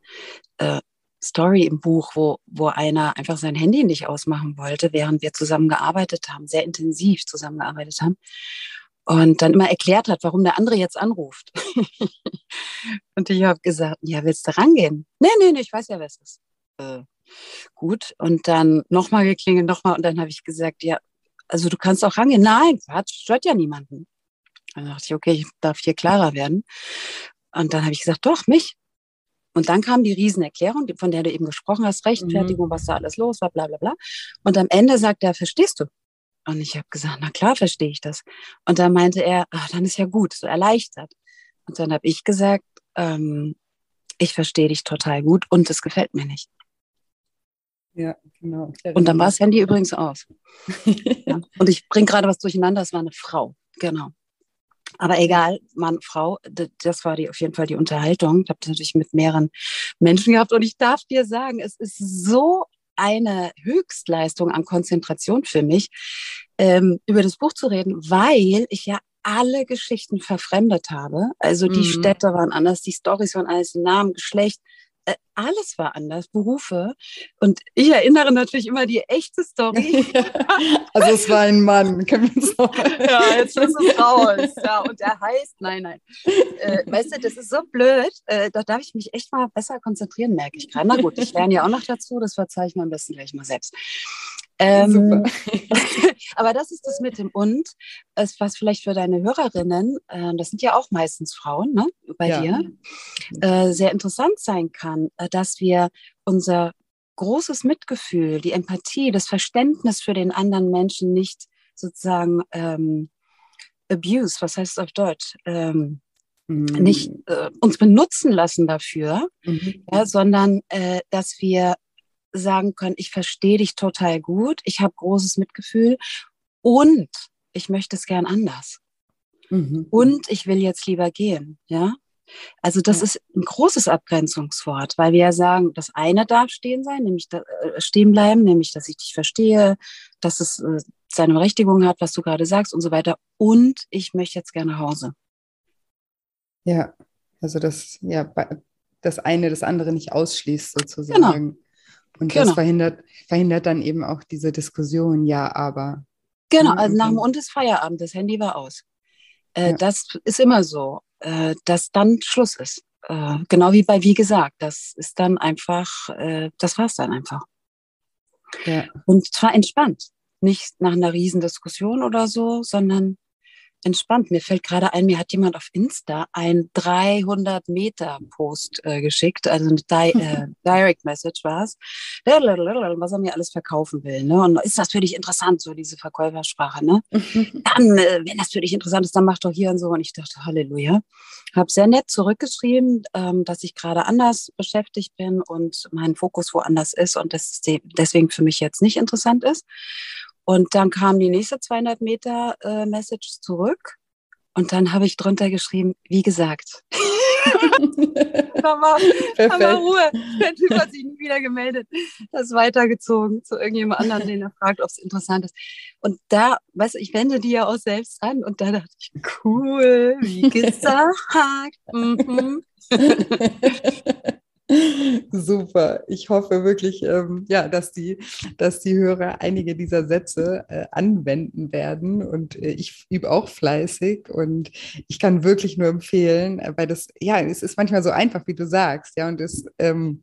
äh, Story im Buch, wo, wo einer einfach sein Handy nicht ausmachen wollte, während wir zusammen gearbeitet haben, sehr intensiv zusammengearbeitet haben. Und dann immer erklärt hat, warum der andere jetzt anruft. (laughs) und ich habe gesagt, ja, willst du rangehen? Nee, nee, nee, ich weiß ja, wer es ist. Äh, gut. Und dann nochmal geklingelt, nochmal. Und dann habe ich gesagt, ja, also du kannst auch rangehen. Nein, Quatsch, stört ja niemanden. Dann dachte ich, okay, ich darf hier klarer werden. Und dann habe ich gesagt, doch, mich. Und dann kam die Riesenerklärung, von der du eben gesprochen hast, Rechtfertigung, mhm. was da alles los war, bla bla bla. Und am Ende sagt er, verstehst du? Und ich habe gesagt, na klar verstehe ich das. Und dann meinte er, ach, dann ist ja gut, so erleichtert. Und dann habe ich gesagt, ähm, ich verstehe dich total gut und es gefällt mir nicht. Ja, genau. Und dann war das Handy übrigens aus. (laughs) ja. Und ich bringe gerade was durcheinander, es war eine Frau, genau. Aber egal, Mann, Frau, das war die, auf jeden Fall die Unterhaltung. Ich habe das natürlich mit mehreren Menschen gehabt und ich darf dir sagen, es ist so eine Höchstleistung an Konzentration für mich, ähm, über das Buch zu reden, weil ich ja alle Geschichten verfremdet habe. Also die mhm. Städte waren anders, die Storys waren alles, Namen, Geschlecht, alles war anders, Berufe. Und ich erinnere natürlich immer die echte Story. (laughs) also es war ein Mann, können wir sagen. (laughs) Ja, jetzt ist es raus. Ja, und er heißt, nein, nein. Äh, weißt du, das ist so blöd. Äh, da darf ich mich echt mal besser konzentrieren, merke ich gerade. Na gut, ich lerne ja auch noch dazu, das verzeihe ich mir am besten gleich mal selbst. (laughs) Ähm, (laughs) (laughs) aber das ist das mit dem Und, was vielleicht für deine Hörerinnen, äh, das sind ja auch meistens Frauen, ne, bei ja. dir, äh, sehr interessant sein kann, äh, dass wir unser großes Mitgefühl, die Empathie, das Verständnis für den anderen Menschen nicht sozusagen ähm, abuse, was heißt es auf Deutsch? Ähm, mhm. Nicht äh, uns benutzen lassen dafür, mhm. ja, sondern äh, dass wir sagen können, ich verstehe dich total gut, ich habe großes Mitgefühl und ich möchte es gern anders. Mhm. Und ich will jetzt lieber gehen, ja. Also das ja. ist ein großes Abgrenzungswort, weil wir ja sagen, das eine darf stehen sein, nämlich da, äh, stehen bleiben, nämlich dass ich dich verstehe, dass es äh, seine Berechtigung hat, was du gerade sagst und so weiter. Und ich möchte jetzt gerne nach Hause. Ja, also das, ja, das eine das andere nicht ausschließt sozusagen. Genau. Und genau. das verhindert, verhindert dann eben auch diese Diskussion, ja, aber. Genau, ne, also nach dem Und ist Feierabend, das Handy war aus. Äh, ja. Das ist immer so, äh, dass dann Schluss ist. Äh, genau wie bei wie gesagt, das ist dann einfach, äh, das war es dann einfach. Ja. Und zwar entspannt. Nicht nach einer Riesendiskussion oder so, sondern entspannt. Mir fällt gerade ein, mir hat jemand auf Insta ein 300 Meter Post äh, geschickt, also eine Di (laughs) äh, Direct Message war es, was er mir alles verkaufen will. Ne? Und ist das für dich interessant, so diese Verkäufersprache? Ne? (laughs) dann, äh, wenn das für dich interessant ist, dann mach doch hier und so. Und ich dachte, Halleluja. Habe sehr nett zurückgeschrieben, ähm, dass ich gerade anders beschäftigt bin und mein Fokus woanders ist und das deswegen für mich jetzt nicht interessant ist. Und dann kam die nächste 200 Meter äh, Message zurück. Und dann habe ich drunter geschrieben, wie gesagt. da, war, da war Ruhe. Der Typ hat sich nie wieder gemeldet. Das weitergezogen zu irgendjemand anderen, den er fragt, ob es interessant ist. Und da, weißt du, ich wende die ja auch selbst an und da dachte ich, cool, wie (laughs) gesagt. mhm. (laughs) Super. Ich hoffe wirklich, ähm, ja, dass die, dass die Hörer einige dieser Sätze äh, anwenden werden. Und äh, ich übe auch fleißig und ich kann wirklich nur empfehlen, äh, weil das, ja, es ist manchmal so einfach, wie du sagst, ja, und es ähm,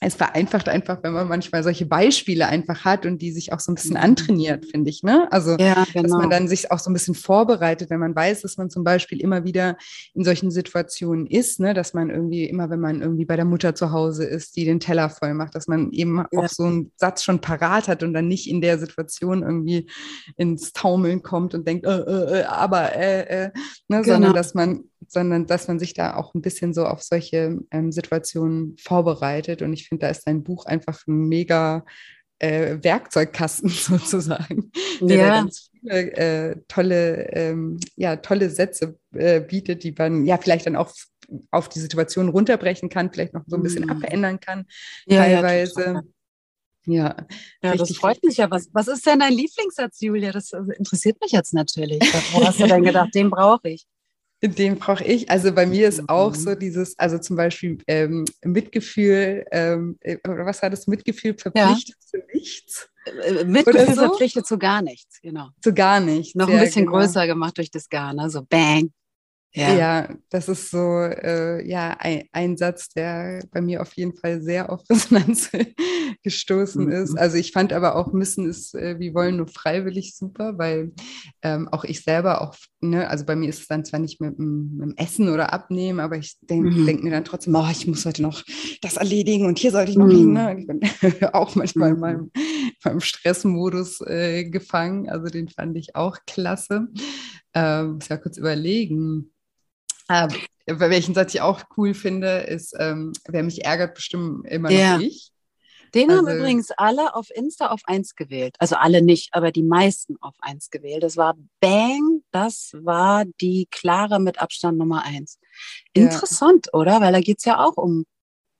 es vereinfacht einfach, wenn man manchmal solche Beispiele einfach hat und die sich auch so ein bisschen mhm. antrainiert, finde ich. Ne? Also, ja, genau. dass man genau. dann sich auch so ein bisschen vorbereitet, wenn man weiß, dass man zum Beispiel immer wieder in solchen Situationen ist, ne? dass man irgendwie immer, wenn man irgendwie bei der Mutter zu Hause ist, die den Teller voll macht, dass man eben ja. auch so einen Satz schon parat hat und dann nicht in der Situation irgendwie ins Taumeln kommt und denkt, äh, äh, äh aber, äh, äh, ne? Genau. sondern dass man sondern dass man sich da auch ein bisschen so auf solche ähm, Situationen vorbereitet. Und ich finde, da ist dein Buch einfach ein mega äh, Werkzeugkasten (laughs) sozusagen, der ja. ganz viele äh, tolle, ähm, ja, tolle Sätze äh, bietet, die man ja vielleicht dann auch auf die Situation runterbrechen kann, vielleicht noch so ein bisschen mhm. abändern kann, ja, teilweise. Ja, ja, ja das freut mich ja. Was, was ist denn dein Lieblingssatz, Julia? Das also, interessiert mich jetzt natürlich. Wo hast du denn gedacht, den brauche ich? Den brauche ich. Also bei mir ist auch so mhm. dieses, also zum Beispiel ähm, Mitgefühl, ähm, äh, oder was war das? Mitgefühl verpflichtet ja. zu nichts. Äh, äh, Mitgefühl so. verpflichtet zu gar nichts, genau. Zu gar nichts. Noch ein bisschen genau. größer gemacht durch das Gar, ne? So bang. Ja. ja, das ist so äh, ja, ein, ein, Satz, der bei mir auf jeden Fall sehr auf Resonanz (laughs) gestoßen mhm. ist. Also ich fand aber auch Müssen ist äh, wie wollen nur freiwillig super, weil ähm, auch ich selber auch, ne, also bei mir ist es dann zwar nicht mit, mit dem Essen oder Abnehmen, aber ich denke mhm. denk mir dann trotzdem, oh, ich muss heute noch das erledigen und hier sollte ich noch mhm. hin. Ne? Ich bin (laughs) auch manchmal in mhm. meinem, meinem Stressmodus äh, gefangen. Also den fand ich auch klasse. Ähm, muss ja kurz überlegen. Ähm, welchen Satz ich auch cool finde, ist, ähm, wer mich ärgert, bestimmt immer noch ja. ich. Den also, haben übrigens alle auf Insta auf eins gewählt. Also alle nicht, aber die meisten auf eins gewählt. Das war Bang, das war die klare mit Abstand Nummer eins. Interessant, ja. oder? Weil da geht es ja auch um,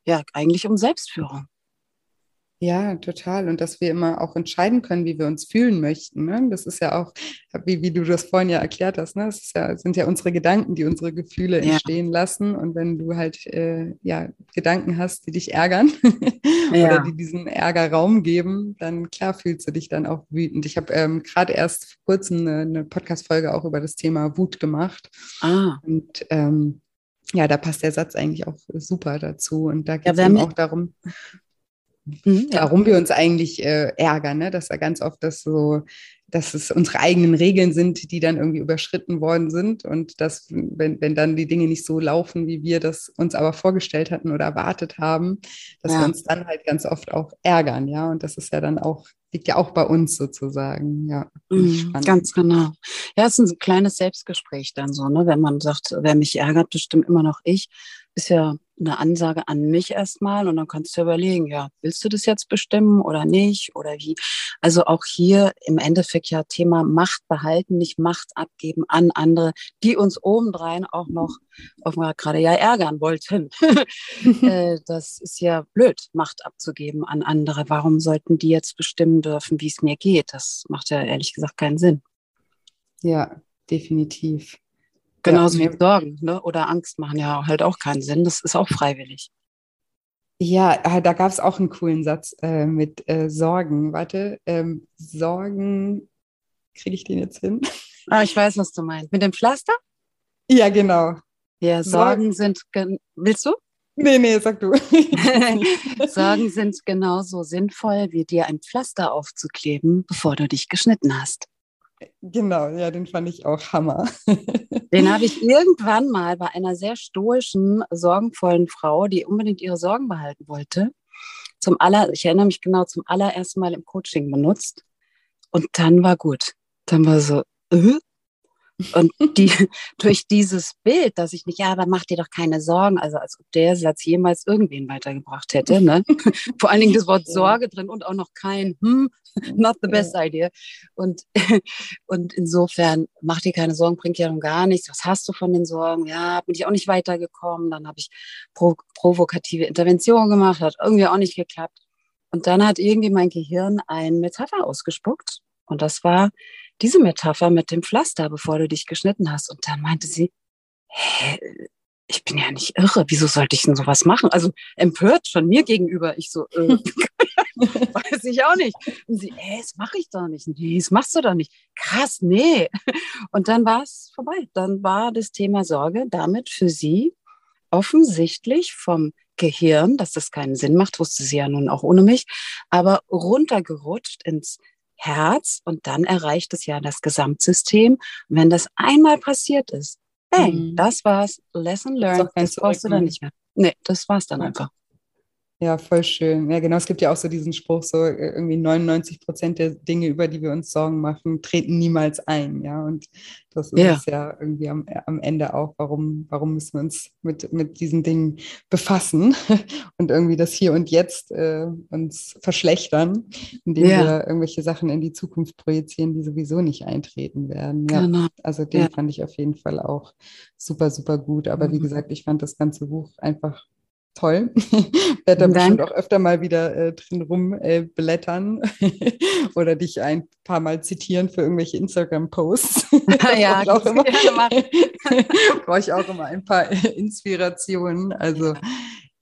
ja, eigentlich um Selbstführung. Ja, total. Und dass wir immer auch entscheiden können, wie wir uns fühlen möchten. Ne? Das ist ja auch, wie, wie du das vorhin ja erklärt hast, ne? das ja, sind ja unsere Gedanken, die unsere Gefühle ja. entstehen lassen. Und wenn du halt äh, ja, Gedanken hast, die dich ärgern (laughs) ja. oder die diesen Ärger Raum geben, dann klar fühlst du dich dann auch wütend. Ich habe ähm, gerade erst vor kurzem eine, eine Podcast-Folge auch über das Thema Wut gemacht. Ah. Und ähm, ja, da passt der Satz eigentlich auch super dazu. Und da geht es ja, auch darum, mhm, ja. warum wir uns eigentlich äh, ärgern, ne? dass da ganz oft das so dass es unsere eigenen Regeln sind, die dann irgendwie überschritten worden sind und dass, wenn, wenn dann die Dinge nicht so laufen, wie wir das uns aber vorgestellt hatten oder erwartet haben, dass ja. wir uns dann halt ganz oft auch ärgern, ja. Und das ist ja dann auch, liegt ja auch bei uns sozusagen, ja. Mhm, ganz genau. Ja, es ist ein kleines Selbstgespräch dann so, ne? Wenn man sagt, wer mich ärgert, bestimmt immer noch ich, ist ja eine Ansage an mich erstmal und dann kannst du überlegen, ja, willst du das jetzt bestimmen oder nicht oder wie? Also auch hier im Endeffekt ja Thema Macht behalten, nicht Macht abgeben an andere, die uns obendrein auch noch offenbar gerade ja ärgern wollten. (laughs) (laughs) Äh, das ist ja blöd, Macht abzugeben an andere. Warum sollten die jetzt bestimmen dürfen, wie es mir geht? Das macht ja ehrlich gesagt keinen Sinn. Ja, definitiv. Genauso ja. wie Sorgen ne? oder Angst machen ja halt auch keinen Sinn. Das ist auch freiwillig. Ja, ah, da gab es auch einen coolen Satz äh, mit äh, Sorgen. Warte, ähm, Sorgen, kriege ich den jetzt hin? (laughs) Ah, ich weiß, was du meinst. Mit dem Pflaster? Ja, genau. Ja, Sorgen sind, willst du? Nee, nee, sag du. (laughs) (laughs) Sorgen sind genauso sinnvoll, wie dir ein Pflaster aufzukleben, bevor du dich geschnitten hast. Genau, ja, den fand ich auch Hammer. (laughs) Den habe ich irgendwann mal bei einer sehr stoischen, sorgenvollen Frau, die unbedingt ihre Sorgen behalten wollte, zum aller, ich erinnere mich genau, zum allerersten Mal im Coaching benutzt. Und dann war gut. Dann war so, äh, und die, (laughs) durch dieses Bild, dass ich nicht, ja, aber mach dir doch keine Sorgen, also als ob der Satz jemals irgendwen weitergebracht hätte. Ne? (laughs) Vor allen Dingen das Wort Sorge drin und auch noch kein, hm, (laughs) not the best idea. Und, und insofern, mach dir keine Sorgen, bringt ja nun gar nichts. Was hast du von den Sorgen? Ja, bin ich auch nicht weitergekommen. Dann habe ich pro, provokative Intervention gemacht, hat irgendwie auch nicht geklappt. Und dann hat irgendwie mein Gehirn ein Metapher ausgespuckt. Und das war, diese Metapher mit dem Pflaster, bevor du dich geschnitten hast. Und dann meinte sie, hä, ich bin ja nicht irre, wieso sollte ich denn sowas machen? Also empört schon mir gegenüber. Ich so, äh, (laughs) (laughs) weiß ich auch nicht. Und sie, ey, das mache ich doch nicht. Nee, das machst du doch nicht. Krass, nee. Und dann war es vorbei. Dann war das Thema Sorge damit für sie offensichtlich vom Gehirn, dass das keinen Sinn macht, wusste sie ja nun auch ohne mich, aber runtergerutscht ins Herz und dann erreicht es ja das Gesamtsystem. Und wenn das einmal passiert ist, bang, mhm. das war's, Lesson learned, das, das brauchst du dann nicht mehr. Nee, das war's dann einfach. Ja, voll schön. Ja, genau. Es gibt ja auch so diesen Spruch, so äh, irgendwie 99 Prozent der Dinge, über die wir uns Sorgen machen, treten niemals ein. Ja, und das ist ja, ja irgendwie am, am Ende auch, warum, warum müssen wir uns mit, mit diesen Dingen befassen (laughs) und irgendwie das Hier und Jetzt äh, uns verschlechtern, indem ja. wir irgendwelche Sachen in die Zukunft projizieren, die sowieso nicht eintreten werden. Ja, genau. also den fand ich auf jeden Fall auch super, super gut. Aber mhm. wie gesagt, ich fand das ganze Buch einfach toll. (laughs) Werde da bestimmt auch öfter mal wieder äh, drin rumblättern äh, (laughs) oder dich ein paar Mal zitieren für irgendwelche Instagram-Posts. (laughs) ja, auch immer, brauche ich auch immer ein paar Inspirationen. Also ja.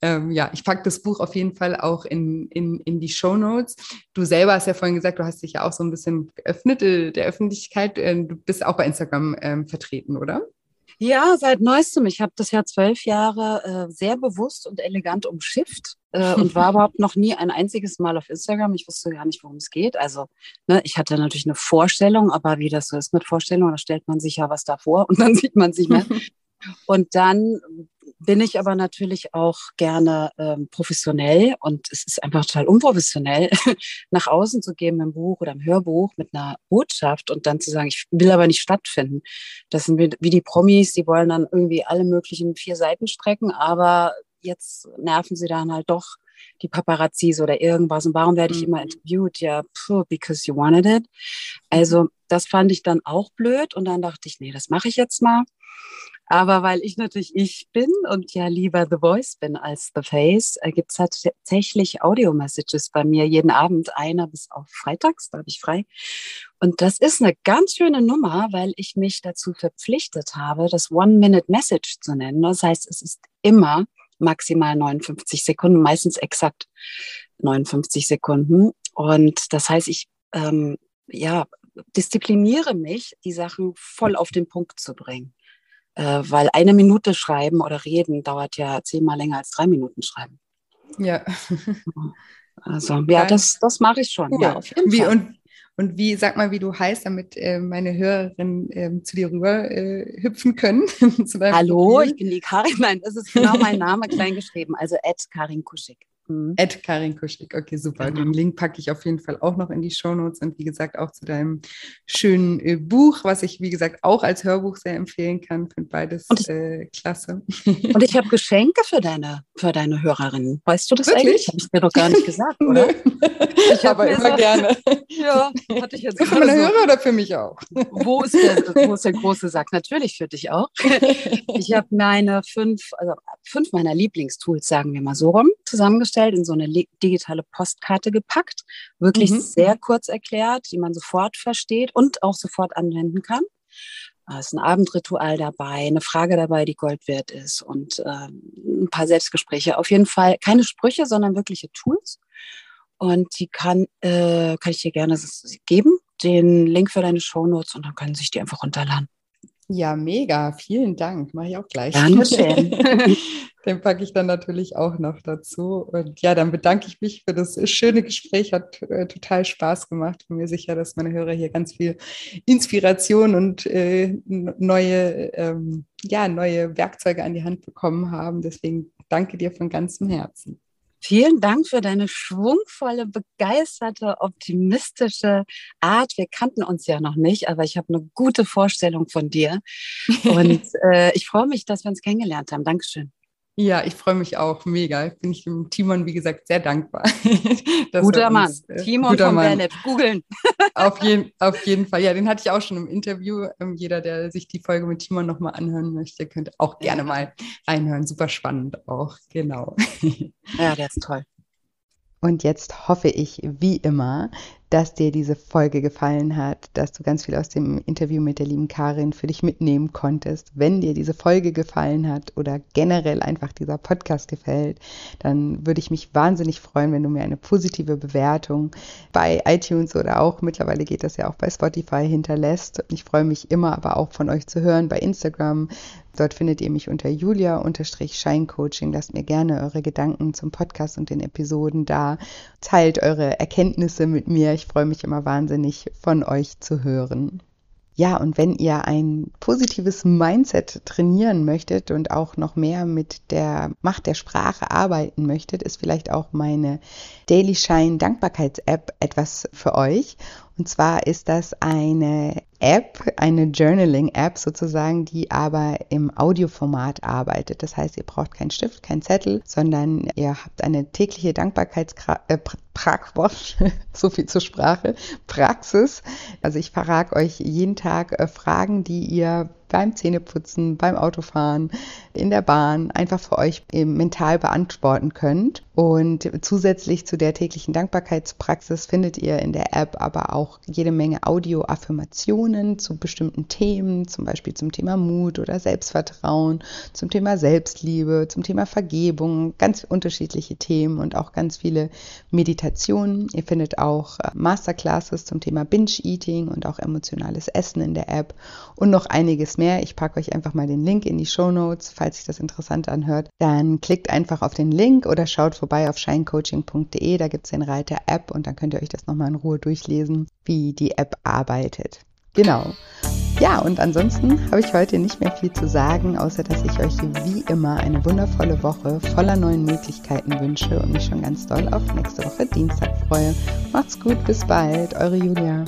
Ähm, ja, ich packe das Buch auf jeden Fall auch in, in, in die Show Notes. Du selber hast ja vorhin gesagt, du hast dich ja auch so ein bisschen geöffnet äh, der Öffentlichkeit. Äh, du bist auch bei Instagram ähm, vertreten, oder? Ja, seit neuestem. Ich habe das Jahr zwölf Jahre äh, sehr bewusst und elegant umschifft äh, und war (laughs) überhaupt noch nie ein einziges Mal auf Instagram. Ich wusste gar nicht, worum es geht. Also ne, ich hatte natürlich eine Vorstellung, aber wie das so ist mit Vorstellungen, da stellt man sich ja was davor und dann sieht man sich mehr. (laughs) Und dann bin ich aber natürlich auch gerne ähm, professionell und es ist einfach total unprofessionell, (laughs) nach außen zu gehen im Buch oder im Hörbuch mit einer Botschaft und dann zu sagen, ich will aber nicht stattfinden. Das sind wie die Promis, die wollen dann irgendwie alle möglichen vier Seiten strecken, aber jetzt nerven sie dann halt doch die Paparazzis oder irgendwas. Und warum werde ich mhm. immer interviewt? Ja, pfuh, because you wanted it. Also das fand ich dann auch blöd und dann dachte ich, nee, das mache ich jetzt mal. Aber weil ich natürlich ich bin und ja lieber The Voice bin als The Face, äh, gibt es tatsächlich Audio-Messages bei mir jeden Abend, einer bis auf Freitags, da habe ich frei. Und das ist eine ganz schöne Nummer, weil ich mich dazu verpflichtet habe, das One-Minute-Message zu nennen. Das heißt, es ist immer maximal 59 Sekunden, meistens exakt 59 Sekunden. Und das heißt, ich ähm, ja, diszipliniere mich, die Sachen voll auf den Punkt zu bringen. Äh, weil eine Minute schreiben oder reden dauert ja zehnmal länger als drei Minuten schreiben. Ja. Also (laughs) ja, das, das mache ich schon. Cool. Ja, auf jeden wie, Fall. Und, und wie, sag mal, wie du heißt, damit äh, meine Hörerinnen äh, zu dir rüber äh, hüpfen können. (laughs) Hallo, Profil. ich bin die Karin. Nein, das ist genau mein Name (laughs) klein geschrieben. Also Ed Karin Kuschig. Mhm. Ed Karin Kuschig, okay, super. Genau. Den Link packe ich auf jeden Fall auch noch in die Shownotes und wie gesagt auch zu deinem schönen äh, Buch, was ich wie gesagt auch als Hörbuch sehr empfehlen kann. Finde beides ich, äh, klasse. Und ich habe Geschenke für deine, für deine Hörerinnen. Weißt du das Wirklich? eigentlich? Habe ich dir doch gar nicht gesagt, oder? ich habe immer so, gerne. Ja, hatte ich jetzt Für meine so. Hörer oder für mich auch? Wo ist, der, wo ist der große Sack? Natürlich für dich auch. Ich habe meine fünf, also fünf meiner Lieblingstools, sagen wir mal so rum, zusammengestellt zusammengestellt, in so eine digitale Postkarte gepackt, wirklich mhm. sehr kurz erklärt, die man sofort versteht und auch sofort anwenden kann. Da ist ein Abendritual dabei, eine Frage dabei, die Gold wert ist und äh, ein paar Selbstgespräche. Auf jeden Fall keine Sprüche, sondern wirkliche Tools. Und die kann, äh, kann ich dir gerne geben, den Link für deine Shownotes und dann können sich die einfach runterladen. Ja, mega. Vielen Dank. Mache ich auch gleich. Dankeschön. (laughs) Den packe ich dann natürlich auch noch dazu. Und ja, dann bedanke ich mich für das schöne Gespräch. Hat äh, total Spaß gemacht. Bin mir sicher, dass meine Hörer hier ganz viel Inspiration und äh, neue, ähm, ja, neue Werkzeuge an die Hand bekommen haben. Deswegen danke dir von ganzem Herzen. Vielen Dank für deine schwungvolle, begeisterte, optimistische Art. Wir kannten uns ja noch nicht, aber ich habe eine gute Vorstellung von dir. (laughs) Und äh, ich freue mich, dass wir uns kennengelernt haben. Dankeschön. Ja, ich freue mich auch mega. Bin ich dem Timon, wie gesagt, sehr dankbar. (laughs) guter Mann. Uns, äh, Timon guter von Bennett. Googeln. auf, (laughs) jeden, auf jeden Fall. Ja, den hatte ich auch schon im Interview. Ähm, jeder, der sich die Folge mit Timon nochmal anhören möchte, könnte auch gerne ja. mal reinhören. Super spannend auch. Genau. Ja, der ist toll. Und jetzt hoffe ich, wie immer, dass dir diese Folge gefallen hat, dass du ganz viel aus dem Interview mit der lieben Karin für dich mitnehmen konntest. Wenn dir diese Folge gefallen hat oder generell einfach dieser Podcast gefällt, dann würde ich mich wahnsinnig freuen, wenn du mir eine positive Bewertung bei iTunes oder auch mittlerweile geht das ja auch bei Spotify hinterlässt. Ich freue mich immer aber auch von euch zu hören bei Instagram, Dort findet ihr mich unter julia-scheincoaching. Lasst mir gerne eure Gedanken zum Podcast und den Episoden da. Teilt eure Erkenntnisse mit mir. Ich freue mich immer wahnsinnig, von euch zu hören. Ja, und wenn ihr ein positives Mindset trainieren möchtet und auch noch mehr mit der Macht der Sprache arbeiten möchtet, ist vielleicht auch meine Daily Shine Dankbarkeits-App etwas für euch. Und zwar ist das eine App, eine Journaling-App sozusagen, die aber im Audioformat arbeitet. Das heißt, ihr braucht keinen Stift, keinen Zettel, sondern ihr habt eine tägliche Dankbarkeitspraxis, äh, (laughs) so viel zur Sprache, Praxis. Also ich verrate euch jeden Tag äh, Fragen, die ihr beim Zähneputzen, beim Autofahren, in der Bahn einfach für euch mental beantworten könnt. Und zusätzlich zu der täglichen Dankbarkeitspraxis findet ihr in der App aber auch jede Menge Audio-Affirmationen zu bestimmten Themen, zum Beispiel zum Thema Mut oder Selbstvertrauen, zum Thema Selbstliebe, zum Thema Vergebung, ganz unterschiedliche Themen und auch ganz viele Meditationen. Ihr findet auch äh, Masterclasses zum Thema Binge-Eating und auch emotionales Essen in der App und noch einiges mehr. Ich packe euch einfach mal den Link in die Show Notes, falls sich das interessant anhört. Dann klickt einfach auf den Link oder schaut vorbei auf shinecoaching.de. Da gibt es den Reiter App und dann könnt ihr euch das nochmal in Ruhe durchlesen, wie die App arbeitet. Genau. Ja, und ansonsten habe ich heute nicht mehr viel zu sagen, außer dass ich euch wie immer eine wundervolle Woche voller neuen Möglichkeiten wünsche und mich schon ganz doll auf nächste Woche Dienstag freue. Macht's gut, bis bald, eure Julia.